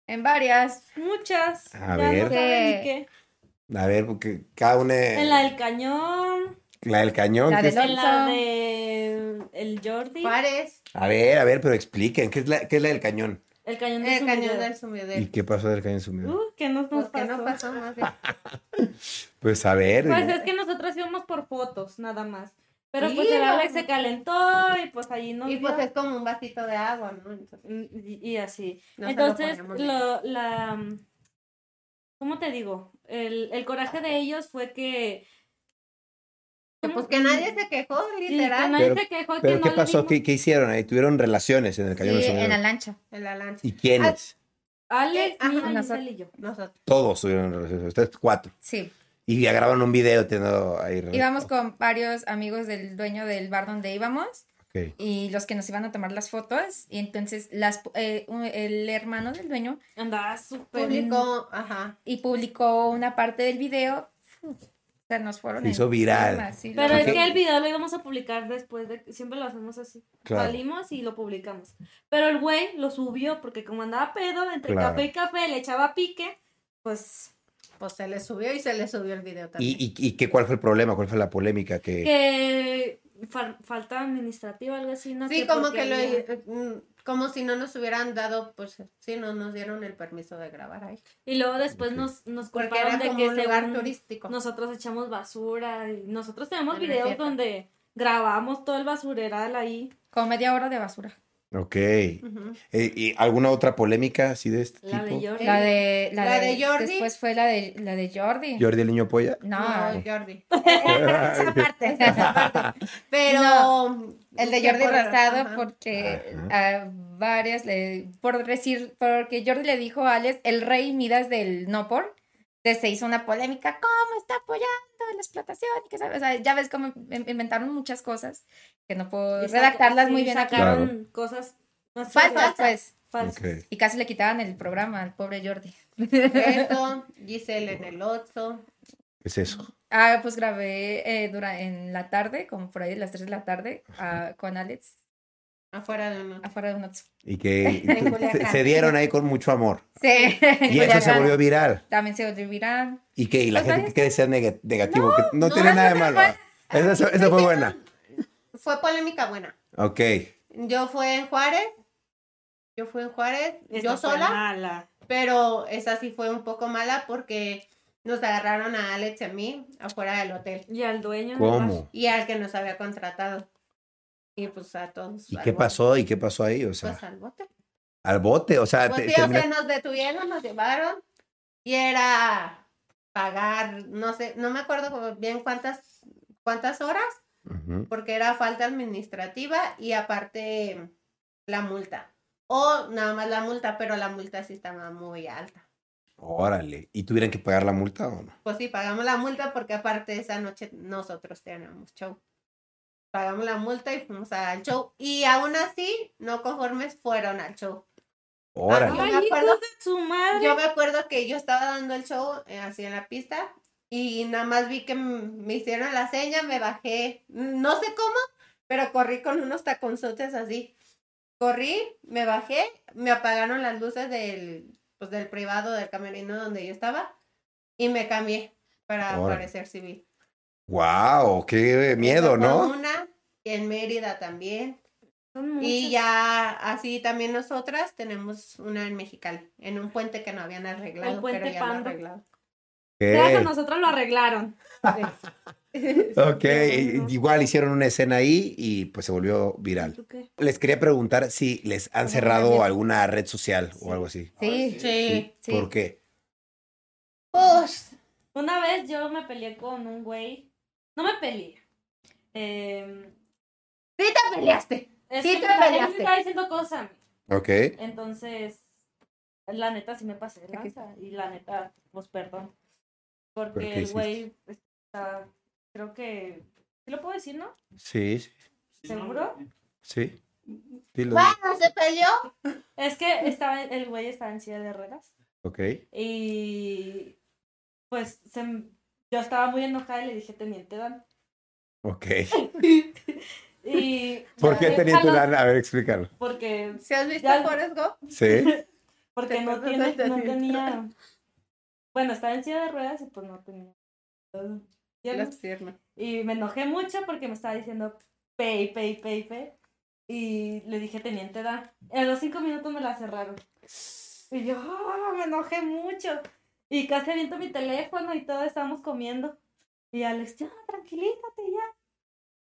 en varias. Muchas. A ya ver. No saben ni qué. A ver, porque cada una... En la del cañón. La del cañón. La ¿qué del de el Jordi. Juárez, A ver, a ver, pero expliquen, ¿qué es la, qué es la del cañón? El cañón de el cañón sumidero. del ¿Y sumidero. qué pasó del cañón sumido? Uh, que nos, nos Pues que no pasó. más bien. *laughs* Pues a ver. Pues es que nosotros íbamos por fotos, nada más. Pero Sí, pues el no. Alex se calentó y pues allí nos Y vio. pues es como un vasito de agua, ¿no? Entonces, Y, y así. no se lo Entonces, ponemos lo, la... ¿Cómo te digo? El, el coraje de ellos fue que... Pues que nadie se quejó, que literal, nadie Pero- se quejó que ¿Pero no qué pasó? ¿Qué, qué hicieron ahí? ¿Tuvieron relaciones en el cañón Sí, en la lancha. en la lancha. ¿Y quiénes? Alex, Ajá, Mía, nosotros. Y yo. Nosotros. Todos tuvieron relaciones, ustedes cuatro. Sí. Y ya grabaron un video teniendo ahí. relaciones. Íbamos con varios amigos del dueño del bar donde íbamos Ok. y los que nos iban a tomar las fotos. Y entonces las, eh, un- el hermano del dueño Andaba súper... Publicó, ajá. y publicó una parte del video. Sea, nos fueron Se hizo viral. sí, Pero es que el video lo íbamos a publicar después de... Siempre lo hacemos así. Claro. Salimos y lo publicamos. Pero el güey lo subió porque como andaba pedo, entre Claro. café y café, le echaba pique, pues... Pues se le subió y se le subió el video también. ¿Y, y, y qué, cuál fue el problema? ¿Cuál fue la polémica? Que... Que fal- falta administrativa, algo así, ¿no? sí, como que lo, había- como si no nos hubieran dado, pues sí, no nos dieron el permiso de grabar ahí. Y luego después nos, nos culparon era de como que un lugar según turístico. nosotros echamos basura y nosotros tenemos En videos donde grabamos todo el basureral ahí. Con media hora de basura. Ok. Eh, ¿Y alguna otra polémica así de este La de tipo? Jordi. La de, la, La de, de Jordi. Después fue la de, la de Jordi. ¿Jordi el niño polla? No, No, Jordi. *laughs* esa parte. Esa parte. Pero. No, El de Jordi por- Rosado, ajá. porque a varias le. Por decir. Porque Jordi le dijo a Alex, el rey Midas del No Por. Se hizo una polémica. ¿Cómo está apoyando la explotación? Y que, sabe, o sea, ya ves cómo in- inventaron muchas cosas que no puedo Y saca- redactarlas sí, muy bien aquí. Sacaron cosas más Falsas, pues. falsas. Y casi le quitaban el programa al pobre Jordi. Eso, Giselle en el 8. ¿Qué es eso? Ah, pues grabé eh, dura- en la tarde, como por ahí, las 3 de la tarde, ah, con Alex, Afuera de uno. afuera de un Oxxo. Y que *laughs* se, se dieron ahí con mucho amor. Sí. Y eso se volvió viral. También se volvió viral. ¿Y qué? ¿Y la Pues gente que decía neg- negativo? que no, no, tiene nada de fue malo. Esa, esa- esa fue buena. Fue polémica buena. Ok. Yo fui en Juárez. Yo fui en Juárez, Esta yo fue sola, mala. pero esa sí fue un poco mala porque nos agarraron a Alex y a mí afuera del hotel Y al dueño. ¿Cómo? y al que nos había contratado. Y pues a todos. ¿Y qué bote. pasó? ¿Y qué pasó ahí? O sea, Pues al bote. al bote. O sea, Pues te- sí, o sea, nos detuvieron, nos llevaron y era pagar, no sé, no me acuerdo bien cuántas, cuántas horas, porque era falta administrativa y aparte la multa. O nada más la multa, pero la multa sí estaba muy alta. Órale. ¿Y tuvieran que pagar la multa o no? Pues sí, pagamos la multa porque aparte esa noche nosotros teníamos show. Pagamos la multa y fuimos al show. Y aún así, no conformes, fueron al show. Órale. Yo me acuerdo- hijos de su madre. Yo me acuerdo que yo estaba dando el show eh, así en la pista y nada más vi que me hicieron la seña, me bajé, no sé cómo, pero corrí con unos taconzotes así. Corrí, me bajé, me apagaron las luces del, pues, del privado, del camerino donde yo estaba y me cambié para Órale. parecer civil. Wow, qué miedo, ¿no? Una, y en Mérida también. Y ya así también nosotras tenemos una en Mexicali, en un puente que no habían arreglado, puente pero ya lo Pando. arreglado. Ya Ok. con nosotros lo arreglaron. Ok, *laughs* igual hicieron una escena ahí y pues se volvió viral. Les quería preguntar si les han cerrado alguna red social o algo así. Sí. Sí. Sí. ¿Por qué? Pues, Una vez yo me peleé con un güey. No me peleé. Eh, sí te peleaste. es Sí que te me- él me peleaste. estaba diciendo cosas a mí. Ok. Entonces, la neta sí me pasé de lanza. Y la neta, pues perdón. ¿Pero Porque el güey está. Creo que. ¿Sí lo puedo decir, no? Sí, sí, ¿Seguro? sí. Dilo. Bueno, se peleó. Es que estaba, el güey estaba en silla de ruedas. Ok. Y. Pues se- yo estaba muy enojada y le dije, Teniente Dan. Ok. *laughs* Y. ¿Por qué a Teniente los- Dan? A ver, explícalo. Porque ¿Se has visto Ya- Forrest Gump? Sí. *laughs* Porque no, tiene, no tenía. *laughs* Bueno, estaba en silla de ruedas y pues no tenía. Las piernas. Y me enojé mucho porque me estaba diciendo pay, pay, pay, pay. Y le dije, teniente da. En los cinco minutos me la cerraron. Y yo, "Ah, me enojé mucho. Y casi aviento mi teléfono y todo, estábamos comiendo. Y Alex, ya, tranquilízate ya.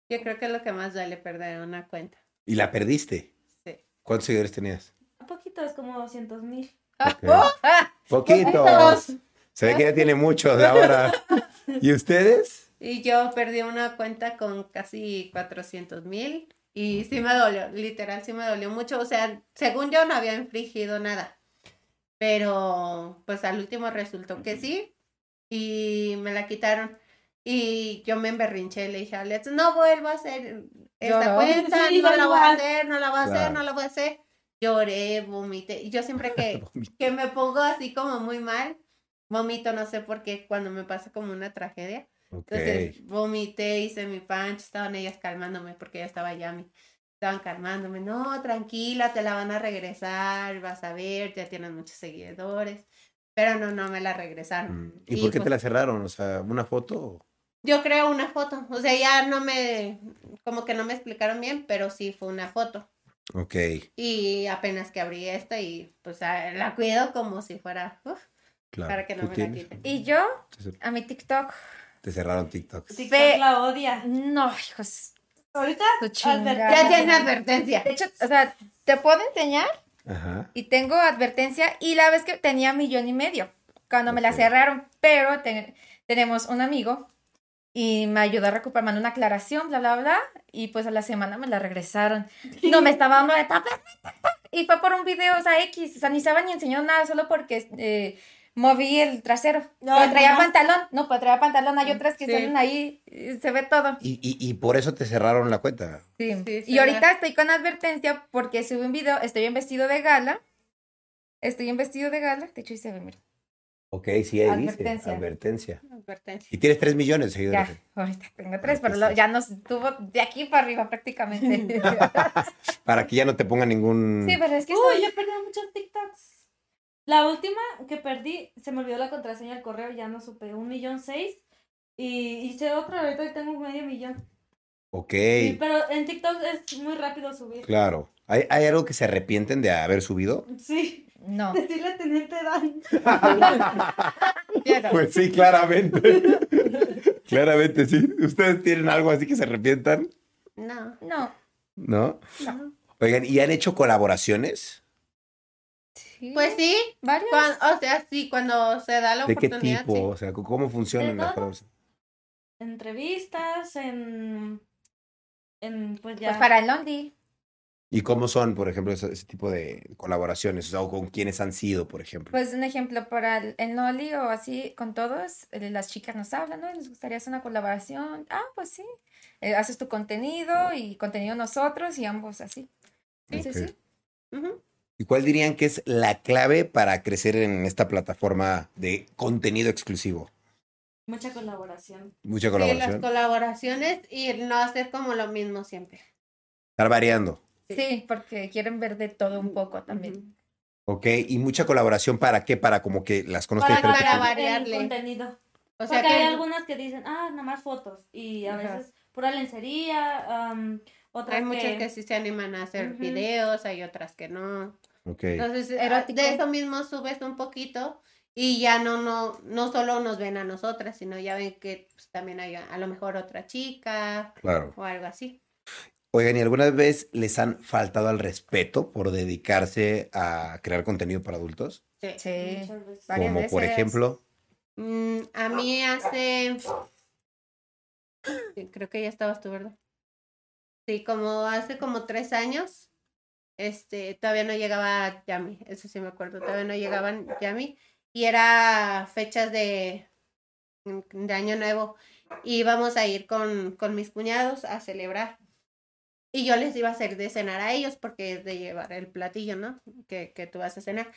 Yo creo que es lo que más duele perder una cuenta. ¿Y la perdiste? Sí. ¿Cuántos seguidores tenías? Un poquito, es como 200 mil. *laughs* Ah, Poquitos. Se ve que ya tiene muchos ahora. *laughs* ¿Y ustedes? Y yo perdí una cuenta con casi 400 mil. Y sí me dolió, literal, sí me dolió mucho. O sea, según yo no había infringido nada. Pero pues al último resultó que sí. Y me la quitaron. Y yo me emberrinché, le dije a Alex, no vuelvo a hacer esta cuenta, *laughs* no la voy a hacer, no la voy a hacer, no la voy a hacer. Lloré, vomité. Y yo siempre *laughs* que, que me pongo así como muy mal, vomito, no sé por qué, cuando me pasa como una tragedia. Entonces vomité, hice mi pancho, estaban ellas calmándome porque ya estaba Yami. Estaban calmándome, no, tranquila, te la van a regresar, vas a ver, ya tienes muchos seguidores. Pero no, no me la regresaron. Mm. ¿Y por qué te pues, la cerraron? O sea, ¿una foto? Yo creo una foto, o sea, ya no me, como que no me explicaron bien, pero sí fue una foto. Ok. Y apenas que abrí esta y pues a- la cuido como si fuera, uf, Claro. para que no ¿Tú me la quiten. Y yo, a mi TikTok. Te cerraron TikTok. TikTok la odia. No, hijos. Ahorita. Ya tiene advertencia. De hecho, o sea, te puedo enseñar Ajá. y tengo advertencia y la vez que tenía millón y medio cuando me la cerraron, pero te- tenemos un amigo y me ayudó a recuperar, mandó una aclaración, bla, bla, bla, y pues a la semana me la regresaron. No me estaba dando de tapa. Y fue por un video, o sea, X, o sea, ni estaba ni enseñó nada, solo porque eh, moví el trasero. No, pero traía nomás- pantalón, no, pues traía pantalón, hay otras que Sí. salen ahí, y se ve todo. Y, y, y por eso te cerraron la cuenta. Sí. Sí, y ahorita ve. estoy con advertencia porque subí un video, estoy en vestido de gala. Estoy en vestido de gala. De hecho, ahí se ve, mira. Ok, sí, ahí dice. Advertencia. Advertencia. Advertencia. Y tienes 3 millones de seguidores. Ya, ahorita tengo tres, Ah, pero lo- ya nos tuvo de aquí para arriba prácticamente. *laughs* Para que ya no te ponga ningún. sí, pero es que Uy, soy- yo perdí muchos TikToks. La última que perdí, se me olvidó la contraseña del correo, ya no supe, un millón seis. Y hice otra, ahorita tengo medio millón. Ok, Sí, pero en TikTok es muy rápido subir. claro. ¿Hay, ¿Hay algo que se arrepienten de haber subido? Sí, No. decirle a Teniente Dan. Pues sí, claramente. *laughs* claramente, sí. ¿Ustedes tienen algo así que se arrepientan? No. No. ¿No? no. Oigan, ¿y han hecho colaboraciones? Sí. Pues sí, varios. o sea, sí, cuando se da la ¿De qué oportunidad, tipo? sí. O sea, ¿cómo funcionan las colaboraciones? Entrevistas, en. En, pues ya. Pues para el Londi. ¿Y cómo son, por ejemplo, ese, ese tipo de colaboraciones? O sea, o con quiénes han sido, por ejemplo. Pues un ejemplo para el, el Noli o así con todos, eh, las chicas nos hablan, ¿no? Les gustaría hacer una colaboración. Ah, pues sí. Eh, haces tu contenido y contenido nosotros y ambos así. Sí, sí, sí. Ujú. ¿Y cuál dirían que es la clave para crecer en esta plataforma de contenido exclusivo? Mucha colaboración. Mucha Sí, las colaboración. colaboraciones y no hacer como lo mismo siempre. Estar variando. Sí, porque quieren ver de todo un poco también. Ok, y mucha colaboración para qué? Para como que las conozca Para para variarle. El contenido. O sea Porque que hay algunas que dicen, ah, nada más fotos. Y a Ajá. veces pura lencería, am, otras hay muchas que... sí se animan a hacer videos, hay otras que no. Entonces, Erótico. de eso mismo subes un poquito y ya no, no, no solo nos ven a nosotras, sino ya ven que pues, también hay a, a lo mejor otra chica Claro. o algo así. Oigan, ¿y alguna vez les han faltado al respeto por dedicarse a crear contenido para adultos? Sí. Sí. Muchas veces. Varias Como por ejemplo. Mm, a mí hace, creo que ya estabas tú, ¿verdad? Sí, como hace como tres años, este, todavía no llegaba Yami, eso sí me acuerdo, todavía no llegaban Yami, y era fechas de, de Año Nuevo, y íbamos a ir con, con mis cuñados a celebrar. Y yo les iba a hacer de cenar a ellos porque es de llevar el platillo, ¿no? Que, que tú vas a cenar.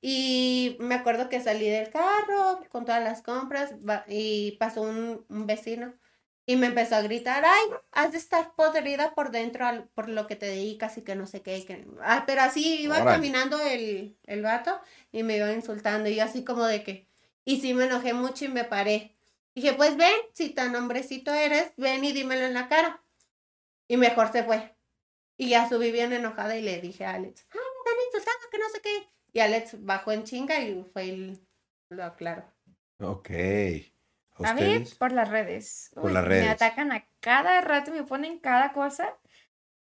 Y me acuerdo que salí del carro con todas las compras y pasó un, un vecino y me empezó a gritar, ay, has de estar podrida por dentro al- por lo que te dedicas y que no sé qué. que... Ah, pero así iba caminando el, el vato y me iba insultando y yo así como de que... Y sí me enojé mucho y me paré. Dije, pues ven, si tan hombrecito eres, ven y dímelo en la cara. Y mejor se fue. Y ya subí bien enojada y le dije a Alex, ay, me están insultando, que no sé qué. Y Alex bajó en chinga y fue y lo aclaró. Ok. A mí por las redes. Por Uy, las redes. Me atacan a cada rato, me ponen cada cosa.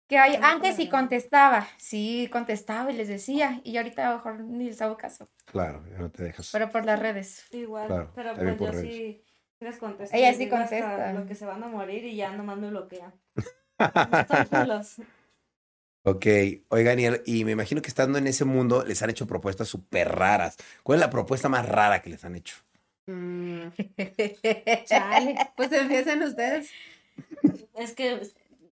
Que hay, Ay, antes sí contestaba, sí contestaba y les decía, y ahorita a lo mejor ni les hago caso, Claro, ya no te dejas. pero por las redes. Igual, Claro, pero pues por yo redes. sí les contesto. Ella sí contesta. Lo que se van a morir y ya nomás me bloquean. *laughs* Ok, oigan, y, y me imagino que estando en ese mundo les han hecho propuestas súper raras. ¿Cuál es la propuesta más rara que les han hecho? Mm, *laughs* chale, pues empiecen ustedes. Es que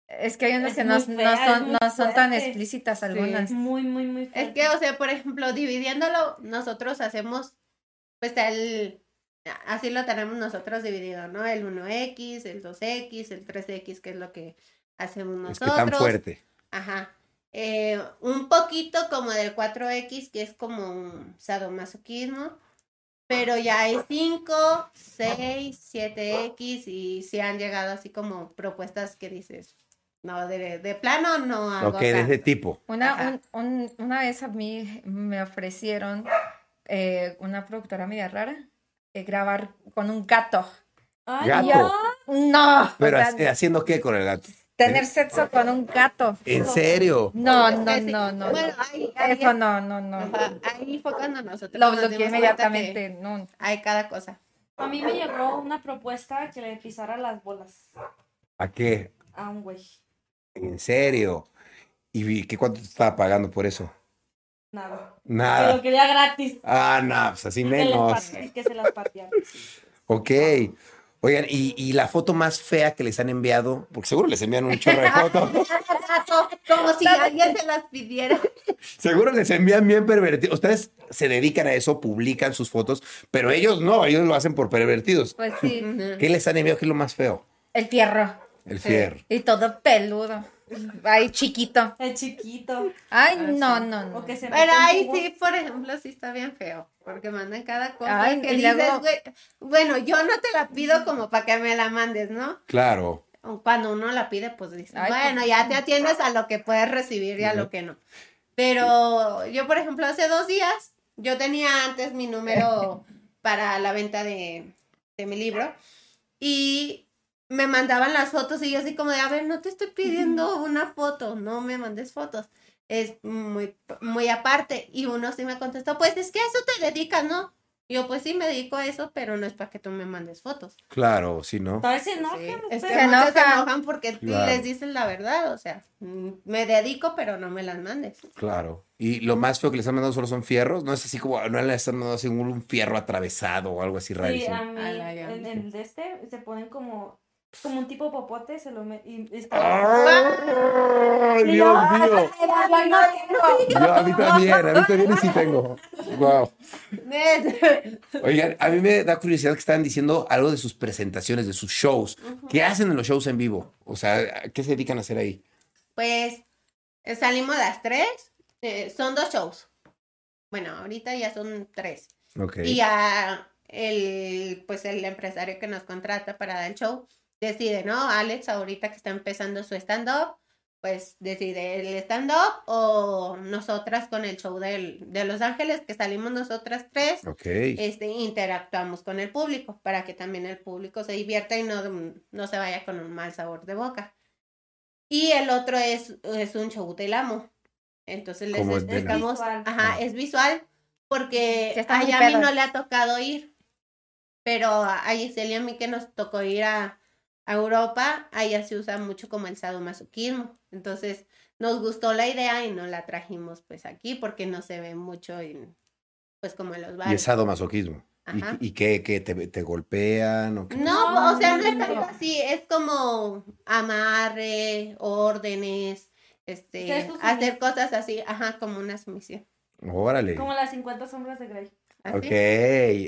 Es que hay unas Es que no, no es son, no son tan explícitas algunas. es muy, muy, muy Es fuerte. que, o sea, por ejemplo, dividiéndolo, nosotros hacemos, pues el, así lo tenemos nosotros dividido, ¿no? El 1X, el 2X, el 3X, que es lo que hacemos Es que nosotros. tan fuerte. Ajá. Eh, un poquito como del 4X, que es como un sadomasoquismo. Pero ya hay 5, 6, 7X y se han llegado así como propuestas que dices, no, de, de plano no hago Ok, de ese tanto". tipo. Una, un- un- una vez a mí me ofrecieron eh, una productora media rara eh, grabar con un gato. Ay, Gato. No, o Pero sea, haciendo qué con el gato? Tener sexo con un gato. ¿En serio? No, no, no, no. Bueno, no. ahí, ahí, Eso no, no, no. ajá, ahí fue cuando nosotros Lo bloqueé inmediatamente. No. Hay cada cosa. A mí me llegó una propuesta que le pisara las bolas ¿A qué? a un güey. ¿En serio? ¿Y qué cuánto te estaba pagando por eso? Nada. Nada. Pero quería gratis. Ah, no, pues así menos. que se las pateara. Ok. Oigan, ¿y, y la foto más fea que les han enviado? Porque seguro les envían un chorro de fotos. *laughs* Como si alguien se las pidiera. *laughs* seguro les envían bien pervertidos. Ustedes se dedican a eso, publican sus fotos, pero ellos no, ellos lo hacen por pervertidos. Pues sí. ¿Qué les han enviado? ¿Qué es lo más feo? El fierro. El fierro. Y todo peludo. Ay, chiquito. El chiquito. Ay, Ah, no, sí. no, no. O que se Pero ahí sí, por ejemplo, sí está bien feo. Porque mandan cada cosa Ay, que y dices, luego- güey. Bueno, yo no te la pido como para que me la mandes, ¿no? Claro. Cuando uno la pide, pues dices, Ay, bueno, pues- ya te atiendes a lo que puedes recibir y a lo que no. Pero yo, por ejemplo, hace dos días, yo tenía antes mi número *laughs* para la venta de, de mi libro y me mandaban las fotos y yo así como de, a ver, no te estoy pidiendo una foto, no me mandes fotos. Es muy, muy aparte. Y uno sí me contestó, pues es que a eso te dedicas, ¿no? Yo, pues sí, me dedico a eso, pero no es para que tú me mandes fotos. Claro, sí, ¿no? Se enojan Sí, es que Se se enojan. porque Claro. les dicen la verdad, o sea, me dedico, pero no me las mandes. Claro. Y lo más feo que les han mandado solo son fierros. No es así como, no les han mandado así un, un fierro atravesado o algo así Sí, rarísimo. a mí, A la ya. en el de este, se ponen como, como un tipo popote, se lo me, y está... ¡Ay, Dios mío! A mí también, a mí también sí tengo. Wow. Oigan, a mí me da curiosidad que estaban diciendo algo de sus presentaciones, de sus shows. ¿Qué hacen en los shows en vivo? O sea, ¿a ¿qué se dedican a hacer ahí? Pues eh, salimos las tres, eh, son dos shows. Bueno, ahorita ya son tres. Y ya el, pues el empresario que nos contrata para dar el show decide, ¿no? Alex ahorita que está empezando su stand-up, pues decide el stand-up o nosotras con el show del, de Los Ángeles, que salimos nosotras tres, Ok. este, interactuamos con el público para que también el público se divierta y no, no se vaya con un mal sabor de boca. Y el otro es, es un show del amo. Entonces les explicamos, Visual. ajá, es visual porque a mí pedo. no le ha tocado ir, pero a a Giselle y a mí que nos tocó ir a, a Europa, allá se usa mucho como el sadomasoquismo. Entonces nos gustó la idea y nos la trajimos pues aquí porque no se ve mucho en, pues como en los Y es bares. sadomasoquismo. ¿Y, Ajá. y qué, qué te, te golpean o qué? No, No, o sea, no no, es tanto no. así, es como amarre, órdenes, este, hacer cosas así, ajá, como una sumisión. Órale. Como las 50 sombras de Grey. Así. Ok,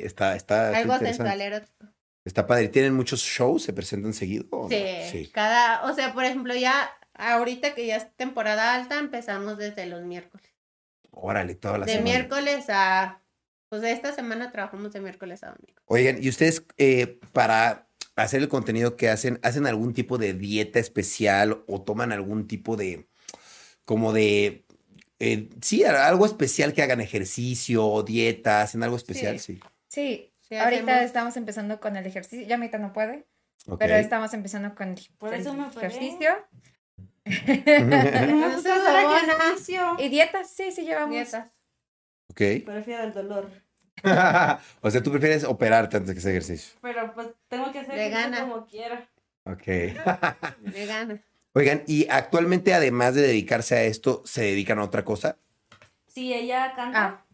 está, está, Algo sensual erótico. Está padre. ¿Tienen muchos shows? ¿Se presentan seguido? Sí, cada, o sea, por ejemplo, ya ahorita que ya es temporada alta, empezamos desde los miércoles. Órale, toda la de semana. miércoles a, pues esta semana trabajamos de miércoles a domingo. Oigan, ¿y ustedes eh, para hacer el contenido que hacen, hacen algún tipo de dieta especial o toman algún tipo de, como de, eh, sí, algo especial que hagan ejercicio, dieta, hacen algo especial? Sí. Sí, Sí, ahorita hacemos- estamos empezando con el ejercicio. Ya ahorita no puede, pero estamos empezando con Por el eso me operé. *laughs* *laughs* ejercicio. Y dietas, sí, sí llevamos. Dietas. ok. Prefiero el dolor. *laughs* o sea, tú prefieres operarte antes que hacer ejercicio. Pero pues tengo que hacer Vegana. como quiera. Ok. Vegana. Oigan, y actualmente, además de dedicarse a esto, ¿se dedican a otra cosa? Si ella canta, Ah,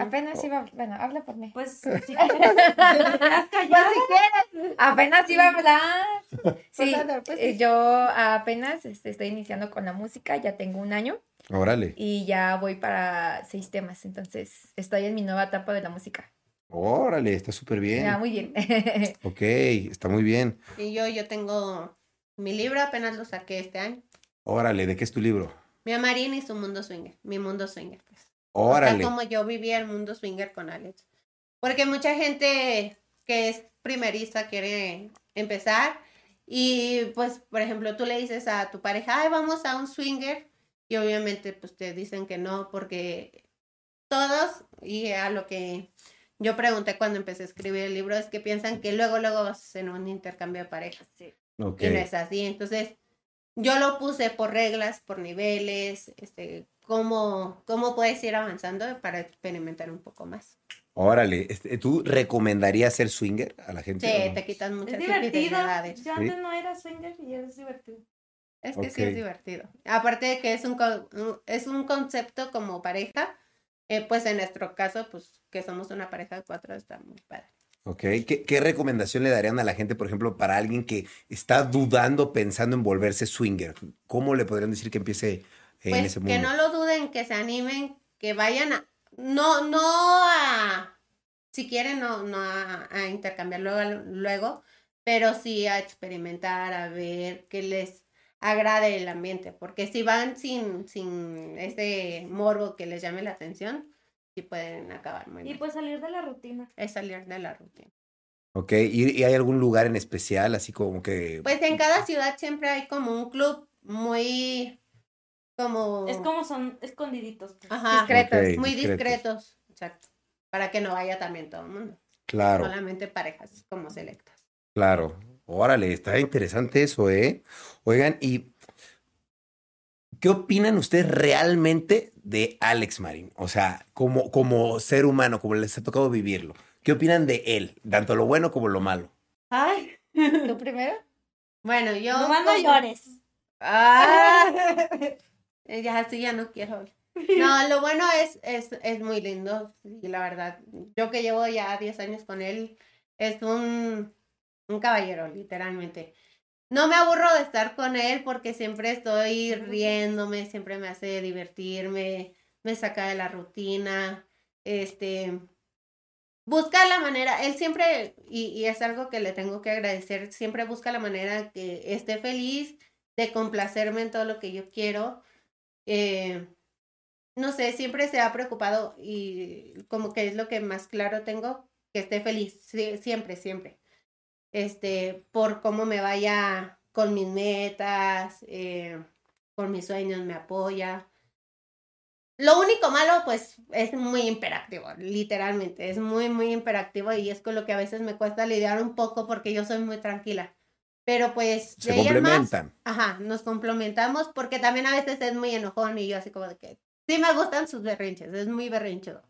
Apenas iba, bueno, habla por mí. pues *laughs* si quieres, te quedas callada. Apenas iba a hablar. *laughs* Sí, Pues, Sandra, pues, eh, sí. yo apenas este, estoy iniciando con la música, ya tengo un año Órale. y ya voy para seis temas, entonces estoy en mi nueva etapa de la música. Órale, está súper bien. Ya, muy bien. *laughs* Ok, está muy bien. Y yo, yo tengo mi libro, apenas lo saqué este año. Órale, ¿de qué es tu libro? Mi Amarín y su mundo swinger. Mi mundo swinger, pues. O Órale. sea, como yo vivía el mundo swinger con Alex. Porque mucha gente que es primeriza quiere empezar y pues, por ejemplo, tú le dices a tu pareja, ay, vamos a un swinger y obviamente pues te dicen que no porque todos y a lo que yo pregunté cuando empecé a escribir el libro es que piensan que luego, luego vas a hacer un intercambio de parejas Ok. y no es así. Entonces, yo lo puse por reglas, por niveles, este, cómo, cómo puedes ir avanzando para experimentar un poco más. Órale, este, ¿tú recomendarías ser swinger a la gente? Sí, no? te quitas Es muchas divertido. infidelidades. Yo antes no era swinger y es divertido. Es que sí Ok. es divertido. Aparte de que es un, es un concepto como pareja, eh, pues en nuestro caso, pues que somos una pareja de cuatro, está muy padre. Ok, ¿Qué, qué recomendación le darían a la gente, por ejemplo, para alguien que está dudando, pensando en volverse swinger? ¿Cómo le podrían decir que empiece en Pues ese que no lo duden, que se animen, que vayan a, no, no a, si quieren, no, no a, a intercambiar luego, luego, pero sí a experimentar, a ver qué les agrade el ambiente, porque si van sin, sin ese morbo que les llame la atención, sí pueden acabar muy Y mal. pues salir de la rutina. Es salir de la rutina. Ok, ¿Y, y hay algún lugar en especial, así como que... Pues en cada ciudad siempre hay como un club muy, como... Es como son escondiditos. pues. Ajá, Discretos. Muy discretos. discretos, exacto, para que no vaya también todo el mundo, Claro, solamente parejas como selectas. claro. Órale, está interesante eso, ¿eh? Oigan, ¿y qué opinan ustedes realmente de Alex Marín? O sea, como, como ser humano, como les ha tocado vivirlo. ¿Qué opinan de él? Tanto lo bueno como lo malo. Ay, ¿Tú primero? bueno, yo... No como- llores. Ah, *laughs* ya así ya no quiero. *laughs* No, lo bueno es, es, es muy lindo, sí, la verdad. Yo que llevo ya 10 años con él, es un, un caballero, literalmente. No me aburro de estar con él porque siempre estoy riéndome, siempre me hace divertirme, me saca de la rutina, este, busca la manera, él siempre, y, y es algo que le tengo que agradecer, siempre busca la manera que esté feliz, de complacerme en todo lo que yo quiero. Eh, no sé, siempre se ha preocupado y como que es lo que más claro tengo, que esté feliz, siempre, siempre. Este, por cómo me vaya con mis metas, eh, con mis sueños, me apoya. Lo único malo, pues, es muy imperactivo, literalmente, es muy, muy imperactivo y es con lo que a veces me cuesta lidiar un poco porque yo soy muy tranquila. Pero pues, Se de en más, complementan. Ajá, nos complementamos porque también a veces es muy enojón y yo así como de que sí me gustan sus berrinches, es muy berrinchudo.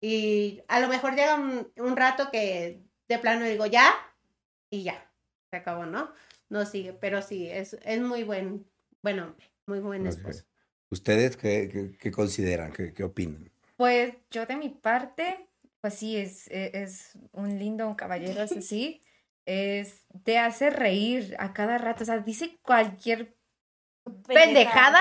Y a lo mejor llega un, un rato que de plano digo ya y ya, se acabó, ¿no? No sigue, pero sí, es, es muy buen, buen hombre, muy buen esposo. ¿Ustedes qué, qué- qué consideran? ¿Qué, qué opinan? Pues yo de mi parte, pues sí, es, e- es un lindo, un caballero, es así. Es, te hace reír a cada rato, o sea, dice cualquier pendejada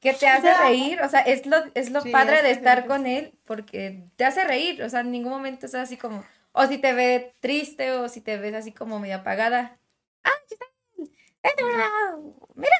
que te hace reír, o sea, es lo, es lo Sí, padre de estar con él, porque te hace reír, o sea, en ningún momento es así como, o si te ve triste, o si te ves así como medio apagada, ¡ah. ¡Mira!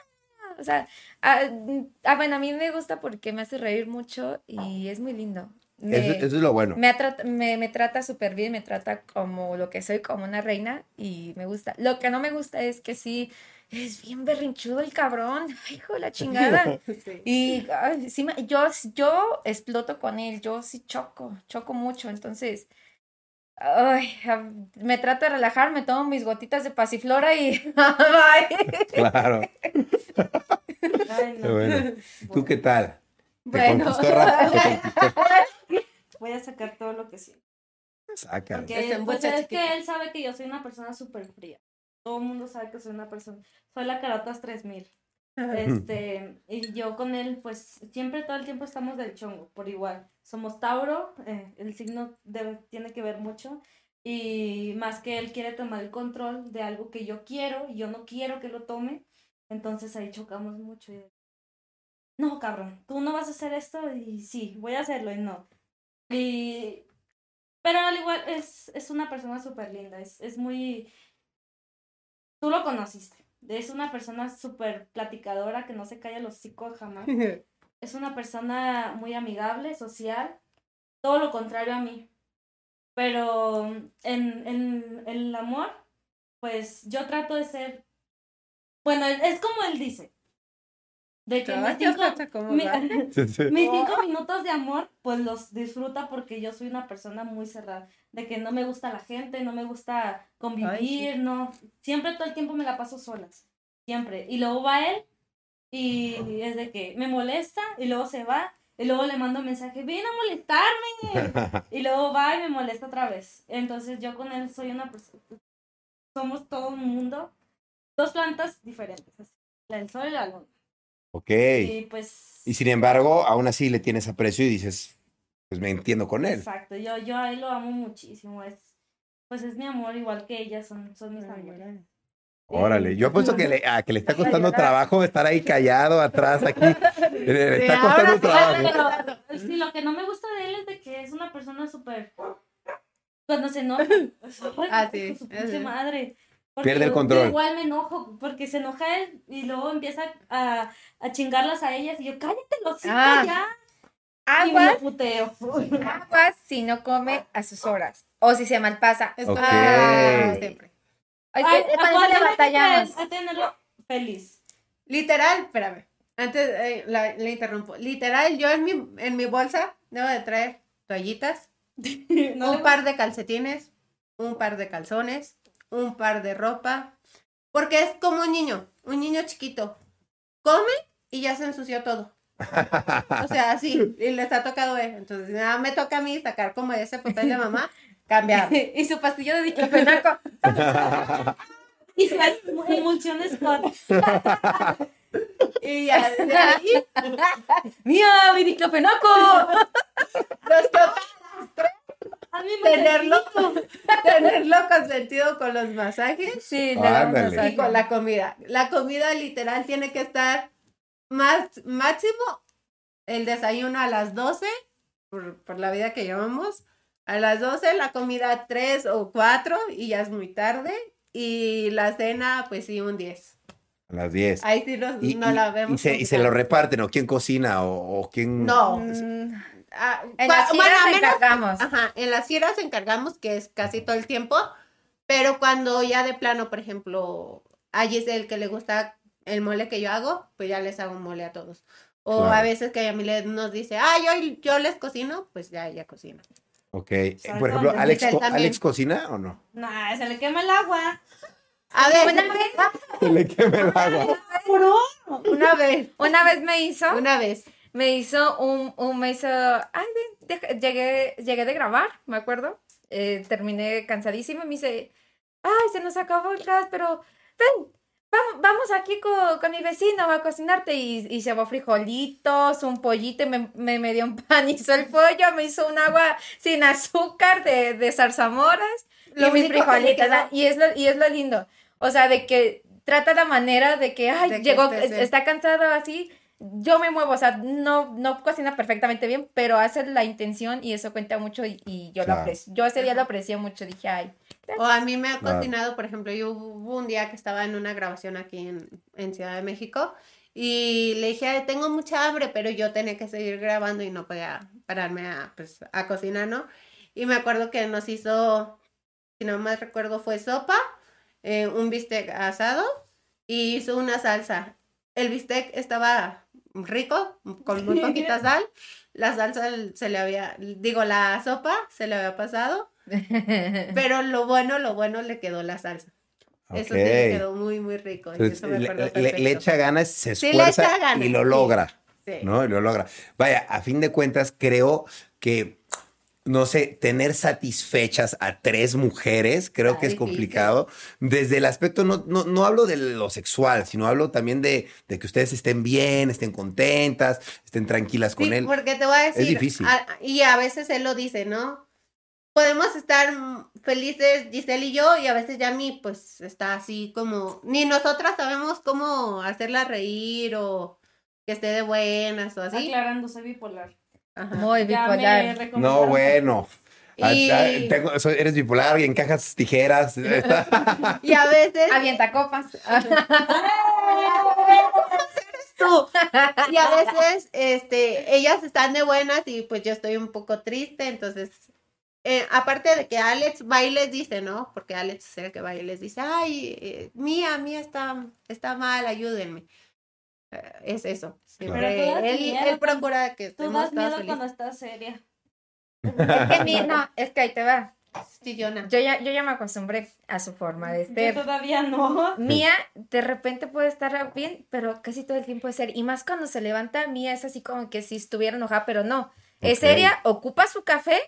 O sea, ah, mm, ah, bueno, a mí me gusta porque me hace reír mucho y es muy lindo. Me- Eso, eso es lo bueno. me, atrat- me, me trata súper bien, me trata como lo que soy, como una reina, y me gusta. Lo que no me gusta es que sí, es bien berrinchudo el cabrón, *laughs* Ay, hijo de la chingada. *laughs* Y ay, sí, me- yo, yo exploto con él, yo sí choco, choco mucho, entonces, ay, me trato de relajar, me tomo mis gotitas de pasiflora y *laughs* bye. Claro. Ay, no. Qué bueno. ¿Tú qué tal? ¿Te Bueno. conquistó rápido? ¿Te conquistó? Voy a sacar todo lo que siento. Sácalo. Porque pues, es que él sabe que yo soy una persona súper fría. Todo el mundo sabe que soy una persona. Soy la Carotas 3000. *laughs* Este, y yo con él, pues siempre todo el tiempo estamos del chongo, por igual. Somos Tauro, eh, el signo tiene que ver mucho. Y más que él quiere tomar el control de algo que yo quiero y yo no quiero que lo tome, entonces ahí chocamos mucho. y- no, cabrón, tú no vas a hacer esto y sí, voy a hacerlo y no. Y pero al igual es, es una persona súper linda, es, es muy... Tú lo conociste, es una persona súper platicadora que no se calla los hocico jamás. *laughs* Es una persona muy amigable, social, todo lo contrario a mí. Pero en, en, el amor, pues yo trato de ser... Bueno, es como él dice. De que *laughs* mis cinco, mi- va. mis cinco minutos de amor, pues los disfruta porque yo soy una persona muy cerrada. De que no me gusta la gente, no me gusta convivir, Ay, sí. no. Siempre todo el tiempo me la paso solas. siempre. Y luego va él y es de que me molesta y luego se va y luego le mando mensaje, ven a molestarme. *laughs* y luego va y me molesta otra vez. Entonces yo con él soy una persona, somos todo un mundo, dos plantas diferentes, así, la del sol y la luna. Ok. Y pues... Y sin embargo, aún así le tienes aprecio y dices, pues me entiendo con él. Exacto, yo, yo a él lo amo muchísimo, es, pues es mi amor igual que ella, son, son mis amores. Órale, yo apuesto que le, a *laughs* que le está costando trabajo estar ahí callado atrás *laughs* aquí. Le, le está costando sí, trabajo. Pero, sí, lo que no me gusta de él es de que es una persona súper... Cuando se enoja, *laughs* ay, Ah, sí, su madre. Porque Pierde el control. yo igual me enojo porque se enoja él y luego empieza a, a chingarlas a ellas y yo, cállate los Ah. ya. Y Aguas, lo puteo. *laughs* aguas si no come a sus horas. O si se malpasa. Es Ok. ah, siempre. Ay, Ay, batallamos. que tenerlo feliz. Literal, espérame. Antes eh, la, le interrumpo. Literal, yo en mi, en mi bolsa debo de traer toallitas, *laughs* No un par de calcetines, un par de calzones, un par de ropa. Porque es como un niño, un niño chiquito. Come y ya se ensució todo. O sea, así, y les ha tocado ver. Entonces, nada, me toca a mí sacar como ese papel de mamá, cambiar. *laughs* y su pastilla de diclofenaco. *laughs* Y sus emulsiones Scott. *laughs* Y ya, de ahí, ¡Mía, mi diclofenaco! nos toca A mí me tenerlo, *laughs* tenerlo consentido con los masajes Sí, masaje. y con la comida. La comida literal tiene que estar más máximo el desayuno a las 12, por, por la vida que llevamos. A las 12 la comida 3 o 4 y ya es muy tarde. Y la cena, pues sí, un 10. A las 10. Ahí sí nos- Y, no y- la vemos. y se, y se lo reparten, o quién cocina, o, o quién. No. Mm, Ah, En las bueno, giras a menos- encargamos. Ajá, en las giras encargamos, que es casi todo el tiempo, pero cuando ya de plano, por ejemplo, a Giselle que le gusta el mole que yo hago, pues ya les hago un mole a todos. O Claro. a veces que Yamile nos dice, ah, yo, yo les cocino, pues ya ella cocina. Ok. Eh, Por ejemplo, Alex, co- también. ¿Alex cocina o no? Nah, se le quema el agua. A ver, Una vez, Se le quema el agua. una vez, una vez me hizo, una vez. Me hizo un, un me hizo, ay, ven, deja- llegué, llegué de grabar, me acuerdo, eh, terminé cansadísima me dice, ay, se nos acabó el gas, pero ven, vamos, vamos aquí con, con mi vecino a cocinarte y, y llevó frijolitos, un pollito y me, me, me dio un pan, *laughs* hizo el pollo, me hizo un agua sin azúcar de, de zarzamoras Lo y mis que frijolitos, y es lo, y es lo lindo, o sea, de que trata la manera de que, ay, De que llegó, está cansado así, yo me muevo, o sea, no, no cocina perfectamente bien, pero hace la intención y eso cuenta mucho y, y yo Claro. lo aprecio. Yo ese día lo aprecié mucho, dije, ay, O a mí me ha Claro. cocinado, por ejemplo, yo hubo un día que estaba en una grabación aquí en, en Ciudad de México y le dije, "Ay, tengo mucha hambre, pero yo tenía que seguir grabando y no podía pararme a, pues, a cocinar, ¿no? Y me acuerdo que nos hizo, si no más recuerdo, fue sopa, eh, un bistec asado y hizo una salsa. El bistec estaba rico, con muy poquita sal. La salsa se le había, digo, la sopa se le había pasado. *laughs* Pero lo bueno, lo bueno le quedó la salsa. Eso sí le quedó muy, muy rico. Entonces, eso me le, le- le echa ganas, se Sí, le esfuerza echa ganas, y lo sí. logra. Sí. ¿no? Y lo logra. Vaya, a fin de cuentas, creo que, no sé, tener satisfechas a tres mujeres, creo que es difícil. complicado. Desde el aspecto, no, no, no hablo de lo sexual, sino hablo también de, de que ustedes estén bien, estén contentas, estén tranquilas con Sí, él. porque te voy a decir, difícil. a- y a veces él lo dice, ¿no? Podemos estar felices Giselle y yo, y a veces Yami, pues, está así como, ni nosotras sabemos cómo hacerla reír o que esté de buenas o así. Aclarando, soy bipolar. Ajá. muy bipolar. No, bueno. Ah, Y- tengo- so- eres bipolar y encajas tijeras. *laughs* Y a veces, Avienta copas. tú. Y a veces, este, ellas están de buenas y pues yo estoy un poco triste, entonces, eh, aparte de que Alex va y les dice, ¿no? Porque Alex es el que va y les dice, ay, eh, mía, mía está, está mal, ayúdenme. Eh, es eso. Siempre él, miedo él procura que Tú estemos das miedo felices. cuando estás seria. Es que mi- no, es que ahí te va. chillona. Yo ya, yo ya me acostumbré a su forma de Yo ser. todavía no. *laughs* Mía de repente puede estar bien, pero casi todo el tiempo es ser. Y más cuando se levanta, Mía es así como que si estuviera enojada, pero no. Es Ok. seria, ocupa su café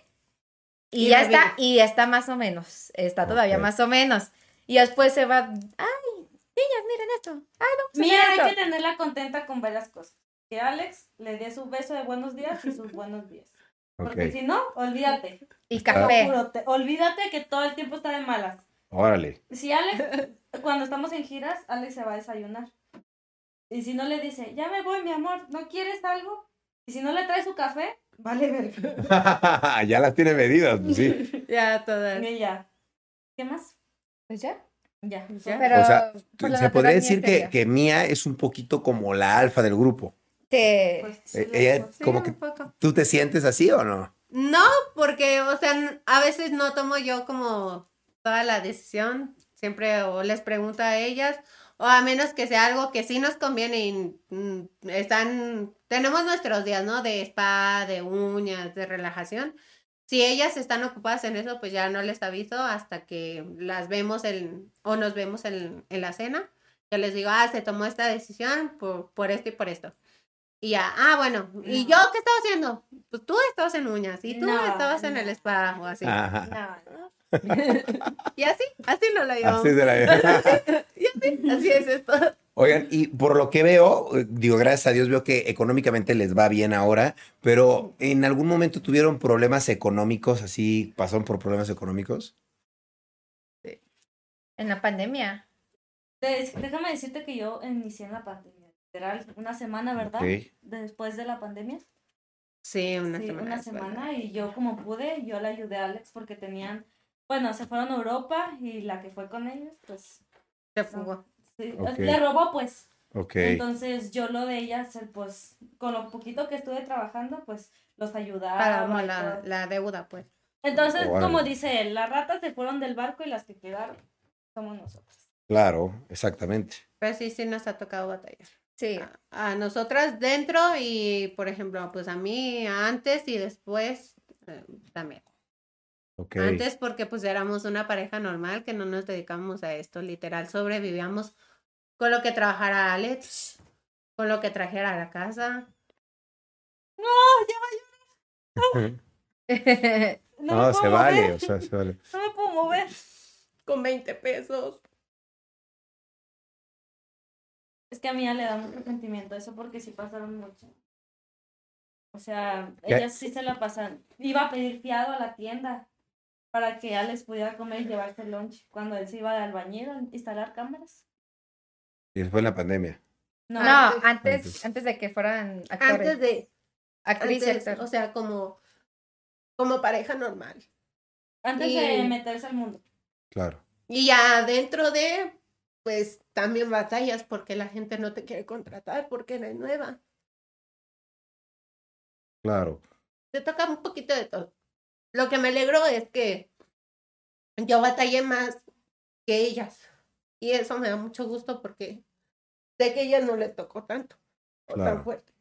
y, Y ya está. Y está más o menos. Está todavía Ok. más o menos. Y después se va. Ay, niñas, miren esto. Ay, vamos a Mía, hacer hay esto". que tenerla contenta con varias cosas. Que Alex le dé su beso de buenos días y sus buenos días. Porque si no, olvídate. Y café. juro, te- olvídate que todo el tiempo está de malas. Órale. Si Alex, cuando estamos en giras, Alex se va a desayunar. Y si no le dice, ya me voy, mi amor, ¿no quieres algo? Y si no le trae su café, vale ver. *laughs* ya las tiene medidas, pues sí. *laughs* Ya todas. Y ella, ¿qué más? Pues ya. Ya. Ya. Pero O sea, Se natural, podría decir que, que Mía es un poquito como la alfa del grupo. Sí. Pues, sí, Eh, ella Sí, como que tú te sientes así o no? No, porque, o sea, a veces no tomo yo como toda la decisión. Siempre o les pregunto a ellas, o a menos que sea algo que sí nos conviene y mm, están, tenemos nuestros días, ¿no? De spa, de uñas, de relajación. Si ellas están ocupadas en eso, pues ya no les aviso hasta que las vemos en, o nos vemos en, en la cena. Yo les digo, ah, se tomó esta decisión por, por esto y por esto. Y ya, ah, bueno, ¿y No. yo qué estaba haciendo? Pues tú estabas en uñas y tú No, estabas en el no. spa o así. Ajá. No, no. *laughs* Y así, así no la llevamos. Así es de la- Y así, así es esto. Oigan, y por lo que veo, eh, digo, gracias a Dios veo que económicamente les va bien ahora, pero ¿en algún momento tuvieron problemas económicos, así pasaron por problemas económicos? En la pandemia. Déjame decirte que yo inicié en la pandemia. Literal, una semana, ¿verdad? Ok. Después de la pandemia. Sí, una Sí, semana. una semana y yo como pude, yo le ayudé a Alex porque tenían, bueno, se fueron a Europa y la que fue con ellos, pues, Se fugó. Le robó pues. Ok. Entonces yo lo de ellas, pues, con lo poquito que estuve trabajando, pues, los ayudaba. Y la, deuda, pues. Entonces, como dice él, las ratas se fueron del barco y las que quedaron somos nosotros. Claro, exactamente. Pero sí, sí nos ha tocado batallar. Sí. A, a nosotras dentro y, por ejemplo, pues a mí antes y después eh, también. Ok. Antes porque pues éramos una pareja normal que no nos dedicamos a esto, literal sobrevivíamos con lo que trabajara Alex, con lo que trajera a la casa. No, *laughs* No, me se vale, o sea, se vale. no me puedo mover. Con 20 pesos. Es que a mí ya le da mucho sentimiento eso porque sí pasaron mucho. O sea, ¿Qué? ellas sí se la pasan. Iba a pedir fiado a la tienda para que Alex pudiera comer y llevarse el lunch cuando él se iba de albañil a instalar cámaras. Y después la pandemia. No, No, antes- antes, de que fueran actores. Antes de, actriz y antes, actor. o sea, como, como pareja normal. antes y- de meterse al mundo. Claro. Y ya dentro de, pues también batallas porque la gente no te quiere contratar porque eres nueva. Claro. Te toca un poquito de todo. Lo que me alegró es que yo batallé más que ellas. Y eso me da mucho gusto porque sé que a ellas no les tocó tanto o Claro. tan fuerte.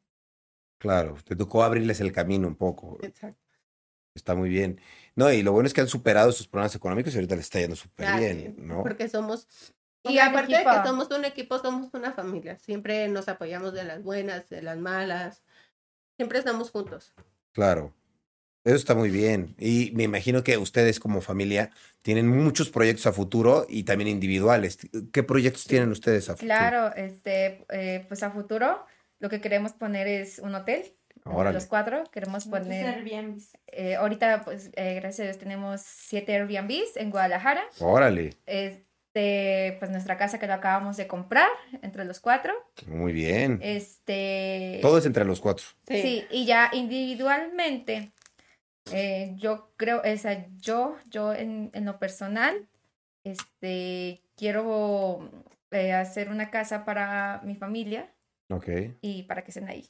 Claro, te tocó abrirles el camino un poco. Exacto. Está muy bien. No, y lo bueno es que han superado sus problemas económicos y ahorita les está yendo súper bien, ¿no? Porque somos, y aparte de equipo. que somos un equipo, somos una familia. Siempre nos apoyamos de las buenas, de las malas. Siempre estamos juntos. Claro. Eso está muy bien. Y me imagino que ustedes como familia tienen muchos proyectos a futuro y también individuales. ¿Qué proyectos tienen ustedes a futuro? Claro, este, eh, pues a futuro lo que queremos poner es un hotel. entre Órale. Los cuatro queremos poner. Airbnbs. eh, ahorita, pues, eh, gracias a Dios, tenemos siete Airbnbs en Guadalajara. Órale. Este, pues nuestra casa que lo acabamos de comprar entre los cuatro. Muy bien. Este. Todo es entre los cuatro. Sí, y ya individualmente, eh, yo creo, o sea, yo, yo en, en lo personal, este, quiero eh, hacer una casa para mi familia Ok. y para que estén ahí.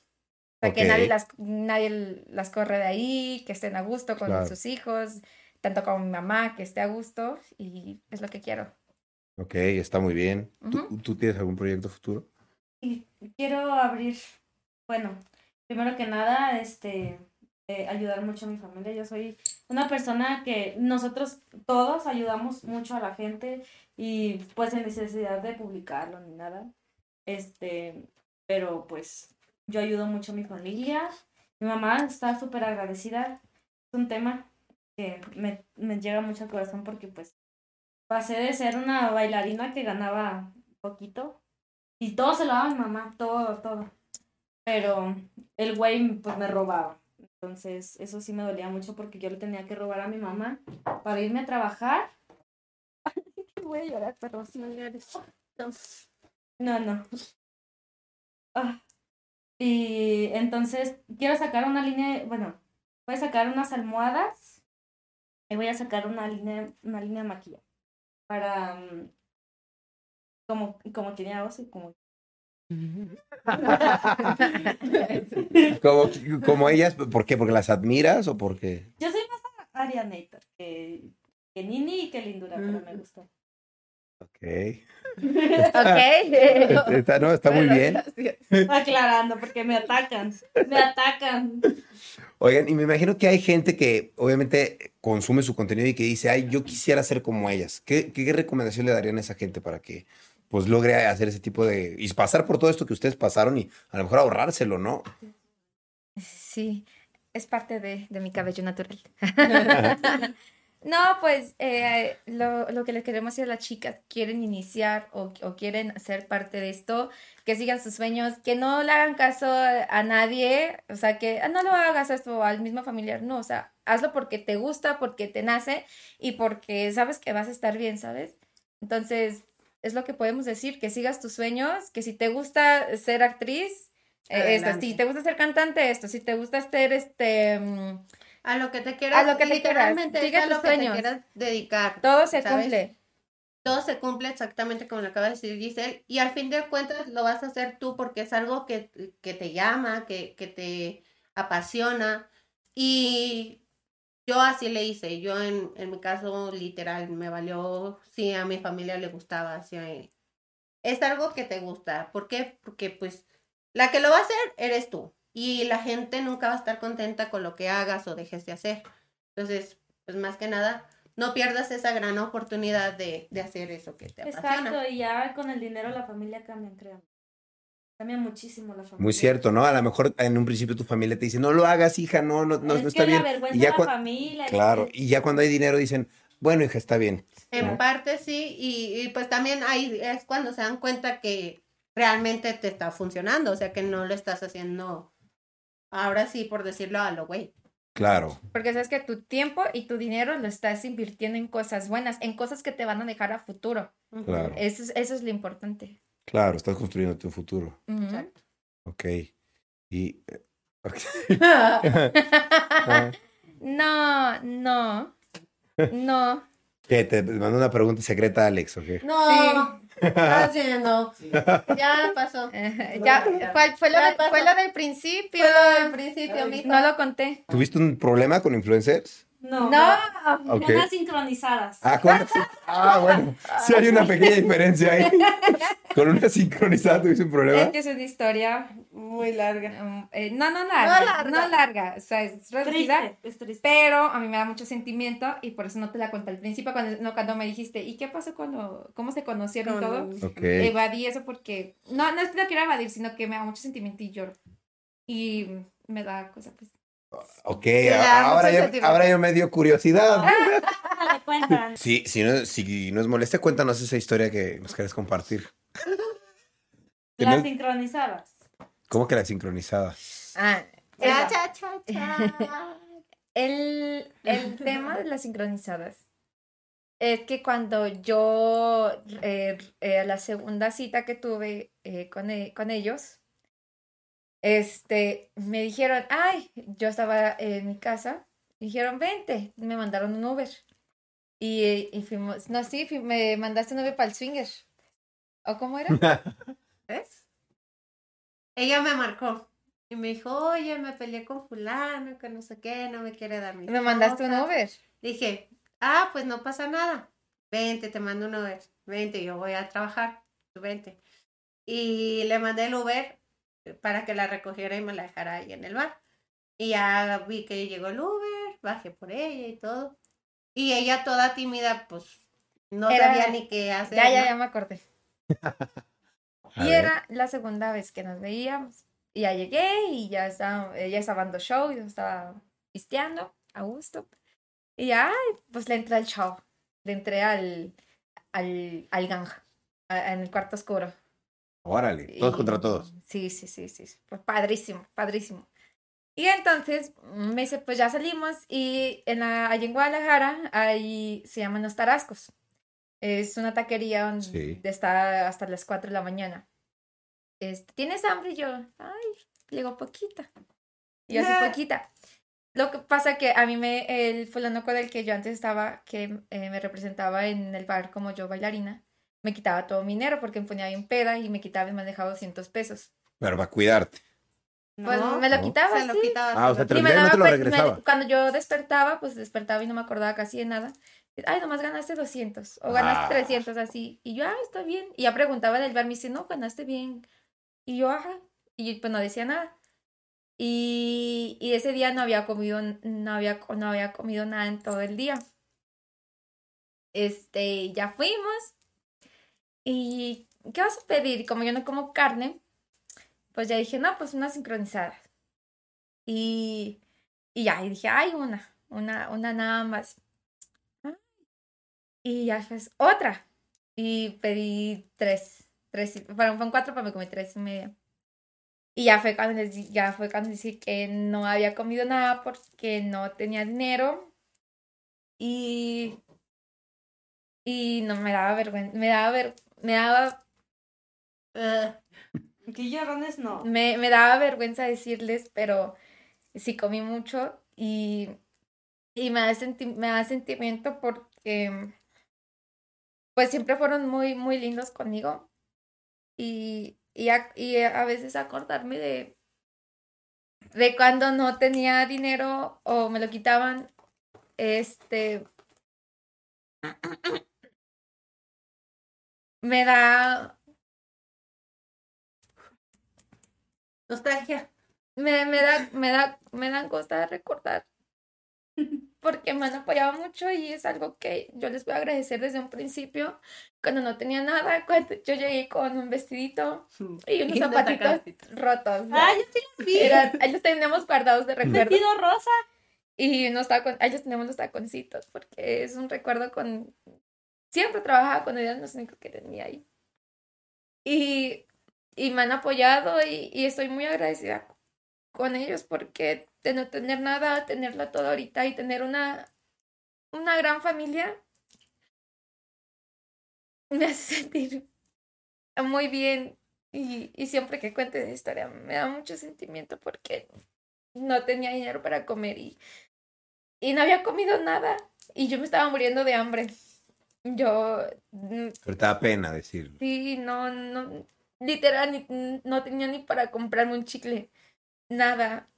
Para que nadie las, nadie las corre de ahí, que estén a gusto con Claro. sus hijos, tanto como mi mamá, que esté a gusto, y es lo que quiero. Ok, está muy bien. ¿Tú, Ujú. tú tienes algún proyecto futuro? Y quiero abrir, bueno, primero que nada, este, eh, ayudar mucho a mi familia. Yo soy una persona que nosotros todos ayudamos mucho a la gente y pues sin necesidad de publicarlo ni nada. Este, pero pues yo ayudo mucho a mi familia. Mi mamá está súper agradecida. Es un tema que me, llega mucho al corazón porque pues pasé de ser una bailarina que ganaba poquito y todo se lo daba a mi mamá, todo, todo. Pero el güey pues me robaba. Entonces eso sí me dolía mucho porque yo le tenía que robar a mi mamá para irme a trabajar. *laughs* Voy a llorar, pero no llores. No, no. Ah. Y entonces quiero sacar una línea, bueno, voy a sacar unas almohadas y voy a sacar una línea, una línea de maquillaje para mm, como, como tenía voz y como *laughs* como, como ellas, ¿por qué? ¿Porque las admiras o porque? Yo soy más Arianator que, que Nini y que Lindura, pero me gusta. Ok. *laughs* Ok. Está, no, está muy bien. Aclarando, porque me atacan. Me atacan. Oigan, y me imagino que hay gente que obviamente consume su contenido y que dice, ay, yo quisiera ser como ellas. ¿Qué, qué recomendación le darían a esa gente para que pues logre hacer ese tipo de... y pasar por todo esto que ustedes pasaron y a lo mejor ahorrárselo, ¿no? Sí, es parte de, de mi cabello natural. *laughs* no, pues eh, lo, lo que le queremos decir a las chicas, quieren iniciar o, o quieren ser parte de esto, que sigan sus sueños, que no le hagan caso a, a nadie, o sea, que ah, no lo hagas esto al mismo familiar, no, o sea, hazlo porque te gusta, porque te nace y porque sabes que vas a estar bien, ¿sabes? Entonces, es lo que podemos decir, que sigas tus sueños, que si te gusta ser actriz, eh, esto, si te gusta ser cantante, esto, si te gusta ser este... mm, A lo que te quieras, A lo que te quieras, a lo tus que te sueños. quieras dedicar. Todo se ¿sabes? cumple. Todo se cumple exactamente como lo acaba de decir Giselle. Y al fin de cuentas lo vas a hacer tú porque es algo que, que te llama, que, que te apasiona. Y yo así le hice. Yo en, en mi caso literal me valió, sí, a mi familia le gustaba. Sí, a- es algo que te gusta. ¿Por qué? Porque pues la que lo va a hacer eres tú. Y la gente nunca va a estar contenta con lo que hagas o dejes de hacer. Entonces, pues más que nada, no pierdas esa gran oportunidad de, de hacer eso que te apasiona. Exacto, y ya con el dinero la familia cambia, créanme. Cambia muchísimo la familia. Muy cierto, ¿no? A lo mejor en un principio tu familia te dice, no lo hagas, hija, no, no, no, es no que está bien. la vergüenza Y ya la familia. Claro, y ya cuando hay dinero dicen, bueno, hija, está bien. En ¿no? parte sí, y, y pues también ahí es cuando se dan cuenta que realmente te está funcionando, o sea que no lo estás haciendo, ahora sí, por decirlo a lo güey. Claro, Porque sabes que tu tiempo y tu dinero lo estás invirtiendo en cosas buenas, en cosas que te van a dejar a futuro. Claro. Eso es, eso es lo importante. Claro, estás construyendo tu futuro. Exacto. Ok. Y... eh, *laughs* No, no, no. ¿Qué? ¿Te mandó una pregunta secreta, Alex, o qué? No, estás *laughs* haciendo. Ya pasó. *laughs* ya, fue, fue lo, Ya de- pasó. fue lo del principio. Fue lo del principio, mijo. No lo conté. ¿Tuviste un problema con influencers? No, No, Ok. Unas sincronizadas. Ah, ah, bueno, sí hay una pequeña *laughs* diferencia ahí. Con una sincronizada tuviste un problema. es que es una historia Muy larga. eh, no, no larga, no larga. larga, o sea, es reducida, Triste, es triste. pero a mí me da mucho sentimiento y por eso no te la conté al principio cuando, no, cuando me dijiste, ¿y qué pasó cuando, cómo se conocieron y todo? Ok. Evadí eso porque, no, no es que lo quiero evadir, sino que me da mucho sentimiento y lloro. Y me da cosa, pues. Ok, ahora yo, sentimiento. ahora yo me dio curiosidad. Cuentan. Sí, si no, si no es molestia, cuéntanos esa historia que nos quieres compartir. *laughs* Las no- sincronizadas. ¿Cómo que la sincronizada? Ah, Cha, cha, cha, cha. *laughs* El, el tema de las sincronizadas es que cuando yo, eh, eh, la segunda cita que tuve eh, con, e- con ellos, este, me dijeron, ay, yo estaba en mi casa, dijeron, vente, me mandaron un Uber. Y, eh, y fuimos, no, sí, fui- me mandaste un Uber para el swinger. ¿O cómo era? *laughs* ¿Ves? Ella me marcó y me dijo, oye, me peleé con fulano, que no sé qué, no me quiere dar mi Me mandaste un cosas". Uber. Dije, ah, pues no pasa nada. Vente, te mando un Uber. Vente, yo voy a trabajar. Vente. Y le mandé el Uber para que la recogiera y me la dejara ahí en el bar. Y ya vi que llegó el Uber, bajé por ella y todo. Y ella toda tímida, pues no Era- sabía ni qué hacer. Ya, ya, ¿no? ya me acordé. *laughs* Y ver. era la segunda vez que nos veíamos. Y ya llegué y ya estaba, ella estaba dando show, yo estaba pisteando a gusto. Y ya, pues le entré al show. Le entré al, al, al gang, a- en el cuarto oscuro. Órale, todos Y- contra todos. Sí, sí, sí, sí. Pues padrísimo, padrísimo. Y entonces me dice, pues ya salimos y en la, allí en Guadalajara, ahí se llaman Los Tarascos. Es una taquería donde Sí. está hasta las 4 de la mañana. Este, ¿Tienes hambre? Y yo, ay, llegó poquita. Y yo así poquita. Lo que pasa que a mí me, el fulano con el que yo antes estaba, que eh, me representaba en el bar como yo bailarina, me quitaba todo mi dinero porque me ponía bien peda y me quitaba y me dejaba 200 pesos. Pero va a cuidarte. Pues No, me lo no. quitaba, se lo quitaba. Ah, o se sea, lo te lo Y me y no daba te lo cuen- me- regresaba. cuando yo despertaba, pues despertaba y no me acordaba casi de nada. Ay, nomás ganaste 200 o ganaste Ah. 300 así. Y yo, ah, está bien. Y ya preguntaba del bar, me dice, no, ganaste bien. Y yo, ajá. Y pues no decía nada. Y, y ese día no había comido, no había, no había comido nada en todo el día. Este, ya fuimos. ¿Y qué vas a pedir? Como yo no como carne, pues ya dije, no, pues una sincronizada. Y, y ya, dije, ay, una, una, una nada más. Y ya pues otra. Y pedí tres, tres, y- fueron, cuatro, pero me comí tres y media. Y ya fue cuando les ya fue cuando dije que no había comido nada porque no tenía dinero. Y, y no me daba vergüenza, me daba ver, me daba Ah, Aquí llorones no. me, me daba vergüenza decirles, pero sí comí mucho y, y me, da senti- me da sentimiento porque pues siempre fueron muy, muy lindos conmigo y, y, a, y a veces acordarme de, de cuando no tenía dinero o me lo quitaban, este, me da nostalgia. me, me da, me da, me dan cosa de recordar. Porque me han apoyado mucho y es algo que yo les voy a agradecer desde un principio. Cuando no tenía nada, cuando yo llegué con un vestidito *laughs* y unos zapatitos rotos. ¿no? ¡Ay, yo sí los vi! Eran- ahí los tenemos guardados de recuerdo. Vestido rosa. Y unos tacon, ahí los tenemos los taconcitos, porque es un recuerdo con... Siempre trabajaba con ellos, los únicos que tenía ahí. Y, y me han apoyado y, estoy muy agradecida con ellos porque de no tener nada, tenerlo todo ahorita y tener una, una gran familia me hace *laughs* sentir muy bien. Y, siempre que cuento esa historia me da mucho sentimiento porque no tenía dinero para comer y, y no había comido nada y yo me estaba muriendo de hambre. Yo mm, Pero te da pena decirlo. sí, no, no, literal, ni- no tenía ni para comprarme un chicle, nada.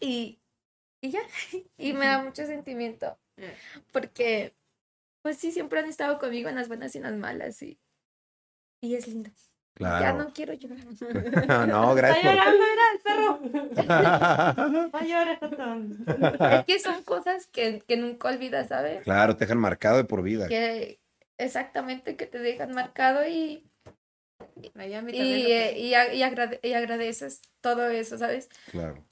Y, y ya, *laughs* y me da mucho sentimiento porque, pues sí, siempre han estado conmigo en las buenas y en las malas y, y es lindo. Ya no quiero llorar. *laughs* no, Está gracias llorando, mira el perro. No llores, Jotón. Es que son cosas que, que nunca olvidas, ¿sabes? claro, te dejan marcado de por vida. que exactamente que te dejan marcado y, a y, eh, y, a- y agrade- y agradeces todo eso, ¿sabes? Claro.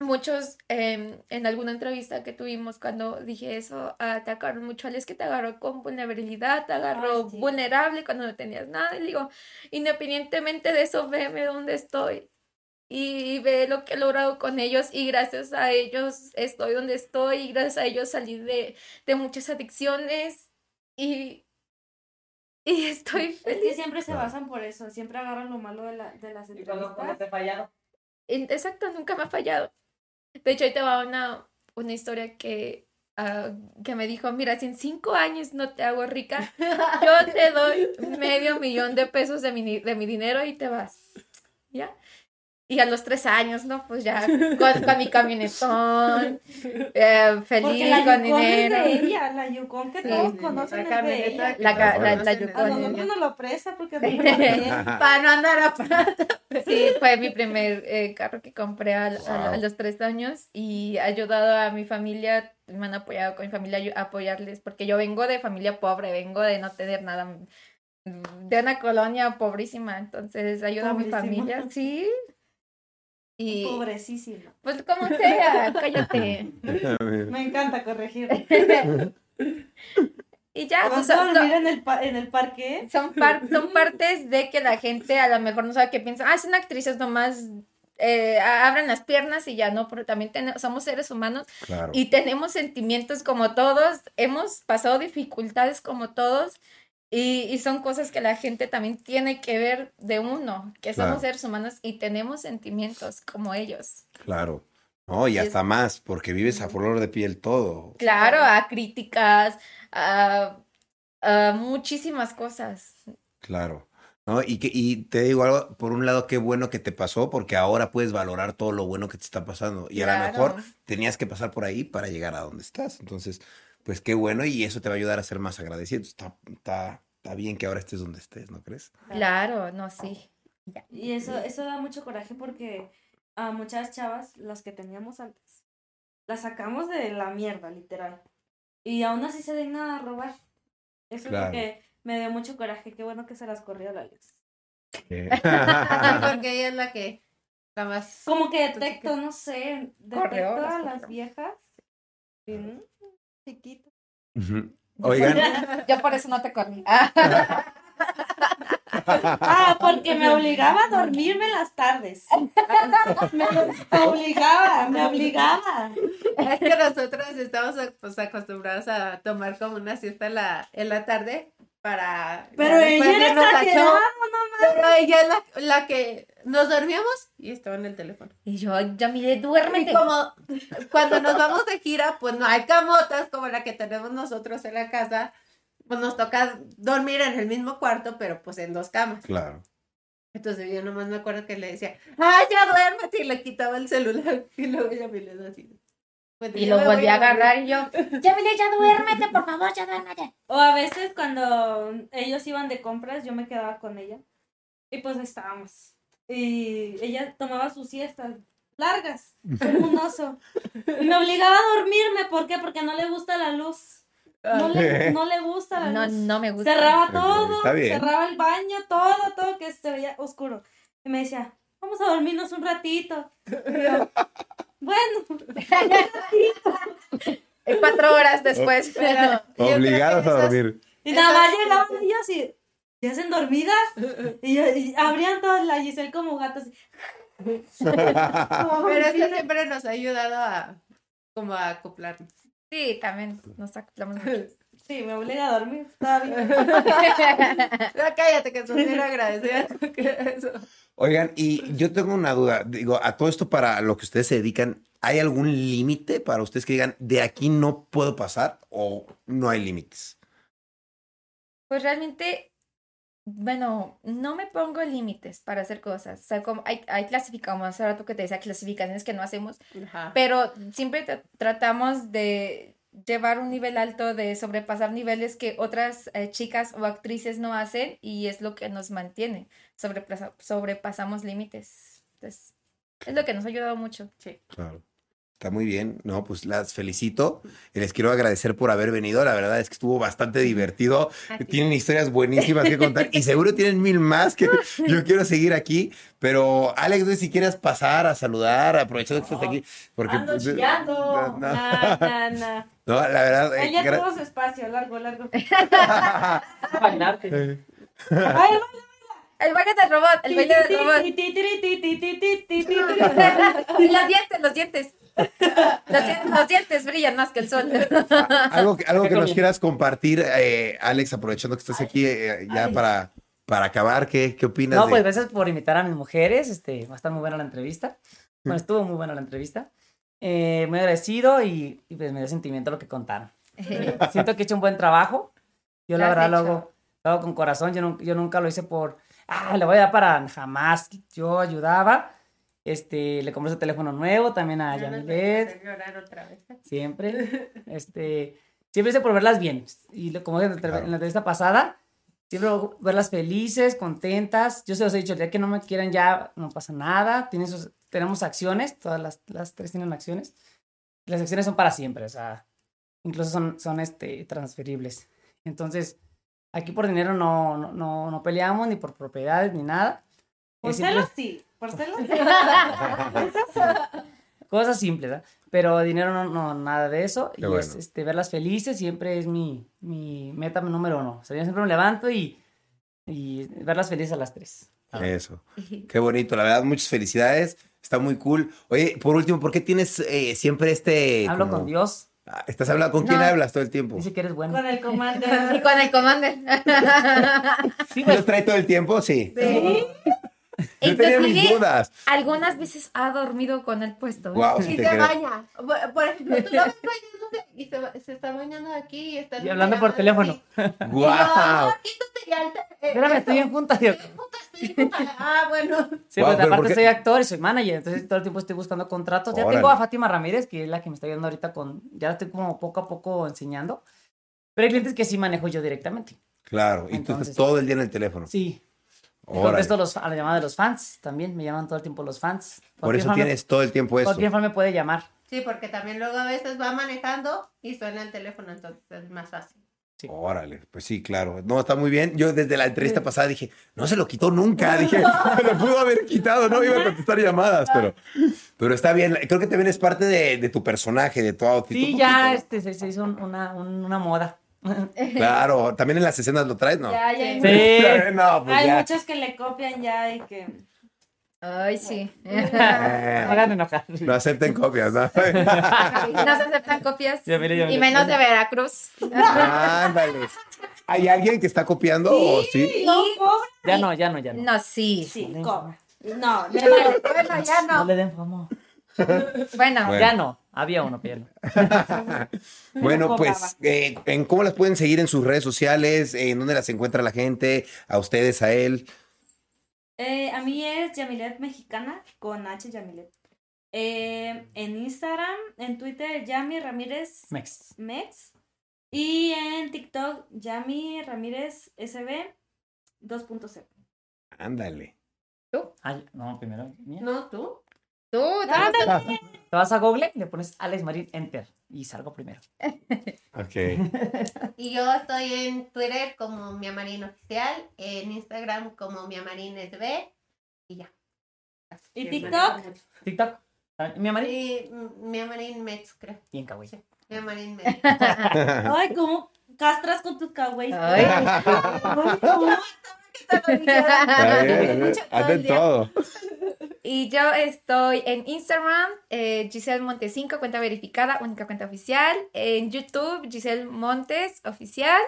Muchos em, en alguna entrevista que tuvimos cuando dije eso, ah, atacaron mucho al es que te agarró con vulnerabilidad, te agarró Ay, sí. vulnerable cuando no tenías nada. Y digo, independientemente de eso, veme donde estoy. Y ve lo que he logrado con ellos y gracias a ellos estoy donde estoy y gracias a ellos salí de, de muchas adicciones y, y estoy Es que feliz. siempre se basan por eso. Siempre agarran lo malo de, la, de las ¿Y cuando, cuando entrevistas. te he fallado? Exacto, nunca me ha fallado. De hecho, ahí te va una, una historia que, ah, que me dijo, mira, si en cinco años no te hago rica, yo te doy medio millón de pesos de mi, de mi dinero y te vas. ¿Ya? Y a los tres años, ¿no? Pues ya *laughs* con, con mi camionetón, eh, feliz, la con Yukon es dinero. de ella, la Yukon que Sí, todos sí, conocen la es de camioneta ella. que La la- la Yukon. A nosotros nos lo presta porque *laughs* no. Para no andar a pata. Sí, fue mi primer eh, carro que compré a, a- a Wow. los tres años y ha ayudado a mi familia, me han apoyado con mi familia a apoyarles, porque yo vengo de familia pobre, vengo de no tener nada, de una colonia pobrísima, entonces ayuda a mi familia, sí. Y Pobrecísima. pues como sea, cállate. *laughs* Me encanta corregir. *laughs* Y ya, ¿Vas pues, no- dormir en el, en el parque? son, par- son partes de que la gente a lo mejor no sabe qué piensa. Ah, es una actriz, es nomás eh, abren las piernas y ya no, pero también tenemos, somos seres humanos Claro. y tenemos sentimientos como todos, hemos pasado dificultades como todos y, y son cosas que la gente también tiene que ver de uno, que somos Claro. seres humanos y tenemos sentimientos como ellos. Claro. No, y hasta más, porque vives a flor de piel todo. Claro, a críticas, a, a muchísimas cosas. Claro. ¿No? Y, que, y te digo algo, por un lado, qué bueno que te pasó, porque ahora puedes valorar todo lo bueno que te está pasando. Y a lo mejor tenías que pasar por ahí para llegar a donde estás. Entonces, pues qué bueno, y eso te va a ayudar a ser más agradecido. Está, está, está bien que ahora estés donde estés, ¿no crees? Claro, no, sí. Y eso, eso da mucho coraje porque a muchas chavas, las que teníamos antes, las sacamos de la mierda, literal. Y aún así se dignan a robar. Eso Claro. es lo que me dio mucho coraje. Qué bueno que se las corrió la Alex. *laughs* Porque ella es la que está más. Como que detecto, no sé, detecto las a las viejas. Chiquitas. Ujú. Oigan, *laughs* Yo por eso no te corrí. Ah, porque me obligaba a dormirme en las tardes. Me obligaba, me obligaba. Es que nosotros estamos pues, acostumbrados a tomar como una siesta en la, en la tarde para. Pero ella era exagerada, show. Pero ella es la, la que nos dormíamos y estaba en el teléfono. y yo, ya mire, Y duérmete. como cuando nos vamos de gira, pues no hay camotas como la que tenemos nosotros en la casa. Pues nos toca dormir en el mismo cuarto, pero pues en dos camas. claro. Entonces yo nomás me acuerdo que le decía, ¡ay, ya duérmete! Y le quitaba el celular. Y luego ella me le así. "Pues, Y ya lo volví a dormir". agarrar y yo, ya mire, ya duérmete, por favor, ya duérmete. O a veces cuando ellos iban de compras, yo me quedaba con ella. Y pues estábamos. Y ella tomaba sus siestas largas, *laughs* como un oso. Y me obligaba a dormirme. ¿Por qué? Porque no le gusta la luz. No le, no le gusta la No, luz. no me gusta. Cerraba todo, cerraba el baño, todo, todo que se veía oscuro. Y me decía, vamos a dormirnos un ratito. Y yo, *laughs* bueno, *laughs* Cuatro horas después. Pero Obligados a dormir. y nada más llegaban ellos y, ¿ya hacen dormidas? *laughs* Y, yo, y abrían todas la Giselle como gatos. *laughs* Pero eso siempre nos ha ayudado a como a acoplarnos. Sí, también nos acoplamos mucho. Sí, me obliga a dormir, está bien. *laughs* Cállate que estoy bien agradecida. Oigan, y yo tengo una duda. Digo, a todo esto para lo que ustedes se dedican, ¿hay algún límite para ustedes que digan, de aquí no puedo pasar o no hay límites? Pues realmente, bueno, no me pongo límites para hacer cosas. O sea, como hay, hay clasificamos, hace rato que te decía clasificaciones que no hacemos, Ajá. pero siempre tra- tratamos de llevar un nivel alto, de sobrepasar niveles que otras eh, chicas o actrices no hacen y es lo que nos mantiene. Sobrepasa- sobrepasamos límites. Entonces, es lo que nos ha ayudado mucho. Claro. Está muy bien, no, pues las felicito y les quiero agradecer por haber venido. La verdad es que estuvo bastante divertido. Tienen historias buenísimas que contar y seguro tienen mil más que yo quiero seguir aquí. Pero Alex, no sé si quieres pasar a saludar, aprovechando que estás aquí. Porque, Ando pues, chillando. no, la verdad. eh, Ella gra- tuvo su espacio, largo, largo. bailarte. Ay, El baile del robot, el baile del robot. Y los dientes, los dientes. *laughs* Los, dien- los dientes brillan más que el sol. algo, que- algo que nos quieras compartir, eh, Alex, aprovechando que estás aquí eh, ya Ay. para, para acabar, ¿qué, qué opinas? No, de- pues gracias por invitar a mis mujeres. Este, va a estar muy buena la entrevista. Bueno, estuvo muy buena la entrevista. Eh, muy agradecido y, y, pues me dio sentimiento lo que contaron. *laughs* Siento que he hecho un buen trabajo. Yo la verdad lo hago, lo hago con corazón. Yo, nun- yo nunca lo hice por, ah, le voy a dar para jamás. Yo ayudaba. Este, le compré su teléfono nuevo también a no Yamilet. llorar otra vez. Siempre. *laughs* Este, siempre hice por verlas bien. Y como dije en la entrev- en la entrevista pasada, siempre verlas felices, contentas. Yo se los he dicho, el día que no me quieran ya no pasa nada. Tienen sus- tenemos acciones, todas las, las tres tienen acciones. Las acciones son para siempre, o sea, incluso son, son este, transferibles. Entonces, aquí por dinero no, no, no, no peleamos, ni por propiedades, ni nada. Por celos sí, por celos *laughs* Cosas simples, ¿verdad? Pero dinero no, no, nada de eso. Qué y es, este, verlas felices siempre es mi, mi meta número uno. O sea, yo siempre me levanto y, y verlas felices a las tres. Eso. *laughs* Qué bonito, la verdad, muchas felicidades. Está muy cool. Oye, por último, ¿por qué tienes eh, siempre este. Hablo como- con Dios. Ah, ¿Estás hablando con quién No. hablas todo el tiempo? Dice que eres bueno. con el Y comandante. *laughs* con el commander. Sí, pues, ¿Los trae todo el tiempo? Sí. Sí. Yo tenía mis Inclusive, dudas. algunas veces ha dormido con el puesto. ¿eh? Wow, Y sí se te creo. baña. Por- Por ejemplo, tú lo ves bañándose y se, se está bañando aquí y está. en Y hablando por teléfono. Y Wow. *laughs* "Ah, te- eh, Espérame, estoy junta, estoy junta". Ah, bueno. Sí, Guau, pues pero ¿por aparte qué? soy actor y soy manager, entonces todo el tiempo estoy buscando contratos. Ya Órale. tengo a Fátima Ramírez, que es la que me está ayudando ahorita con, ya estoy como poco a poco enseñando. Pero hay clientes que sí manejo yo directamente. Claro, y tú Entonces- estás todo el día en el teléfono. Sí. Y Órale. contesto los, a la llamada de los fans también, me llaman todo el tiempo los fans. Por eso me- tienes todo el tiempo eso. Cualquier fan me puede llamar. Sí, porque también luego a veces va manejando y suena el teléfono, entonces es más fácil. Sí. Órale, pues sí, claro. No, está muy bien. Yo desde la entrevista pasada dije, no se lo quitó nunca. *laughs* Dije, se lo pudo haber quitado, no iba a contestar llamadas, pero, pero está bien. Creo que también es parte de, de tu personaje, de tu outfit. Sí, ya este, se, se hizo un- una, un- una moda. *laughs* Claro, también en las escenas lo traes, ¿no? Ya, ya. Sí. *laughs* no, pues Hay ya. muchos que le copian ya y que. Ay, sí. *laughs* Hagan enojar. No acepten copias, ¿no? No se aceptan copias. Ya, mire, ya, Y menos de Veracruz. Ándale. ¿Hay alguien que está copiando o sí? No, cobra. Ya no, ya no, ya no. No, sí. Sí, cobra. No, de Bueno, ya No no. le den fama. *laughs* Bueno, Bueno. Ya no. Había uno, pero no. *laughs* Bueno, pues, eh, ¿en cómo las pueden seguir en sus redes sociales? ¿En dónde las encuentra la gente? ¿A ustedes, a él? Eh, a mí es Yamilet Mexicana con H Yamilet. Eh, en Instagram, en Twitter, Yami Ramírez Mex. Mex. Y en TikTok, Yami Ramírez SB 2.0. Ándale. Ay, no, primero. mía. ¿No tú? Tú. Ándale. Te vas a Google, le pones Alex Marín Enter y salgo primero. Ok. *laughs* Y yo estoy en Twitter como Miamarín Oficial, en Instagram como Miamarín SB y ya. ¿Y TikTok? TikTok. Mi amarillo. Y mm, Miamarín Mets, creo. Bien, kawaii. Miamarín Mets. *laughs* Ay, ¿cómo castras con tus kawaii? Ay. Día. *laughs* Y yo estoy en Instagram, eh, Giselle Montes 5, cuenta verificada, única cuenta oficial. En YouTube, Giselle Montes Oficial.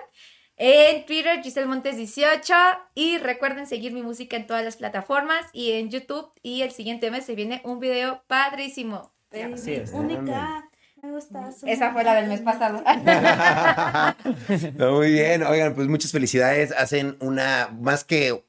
En Twitter, Giselle Montes 18. Y recuerden seguir mi música en todas las plataformas y en YouTube. Y el siguiente mes se viene un video padrísimo. Así es. Única. Me gusta. su Esa fue la del mes pasado. *laughs* *laughs* No, Muy bien, oigan, pues muchas felicidades. Hacen una, más que,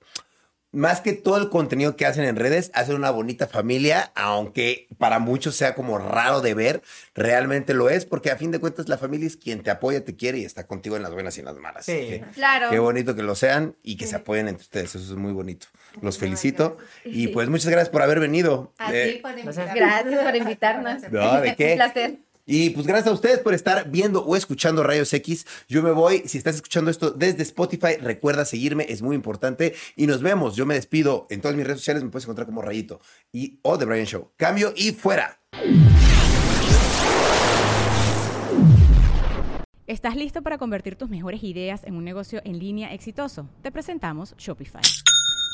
más que todo el contenido que hacen en redes, hacen una bonita familia, aunque para muchos sea como raro de ver, realmente lo es, porque a fin de cuentas la familia es quien te apoya, te quiere y está contigo en las buenas y en las malas. Sí. Así que Claro. Qué bonito que lo sean y que se apoyen entre ustedes, eso es muy bonito. Los felicito y pues muchas gracias por haber venido. A Eh, ti por Gracias. por invitarnos. No, ¿de qué? Un placer. Y pues gracias a ustedes por estar viendo o escuchando Rayos X. Yo me voy. Si estás escuchando esto desde Spotify, recuerda seguirme, es muy importante. Y nos vemos. Yo me despido. En todas mis redes sociales me puedes encontrar como Rayito y o The Brian Show. Cambio y fuera. ¿Estás listo para convertir tus mejores ideas en un negocio en línea exitoso? Te presentamos Shopify.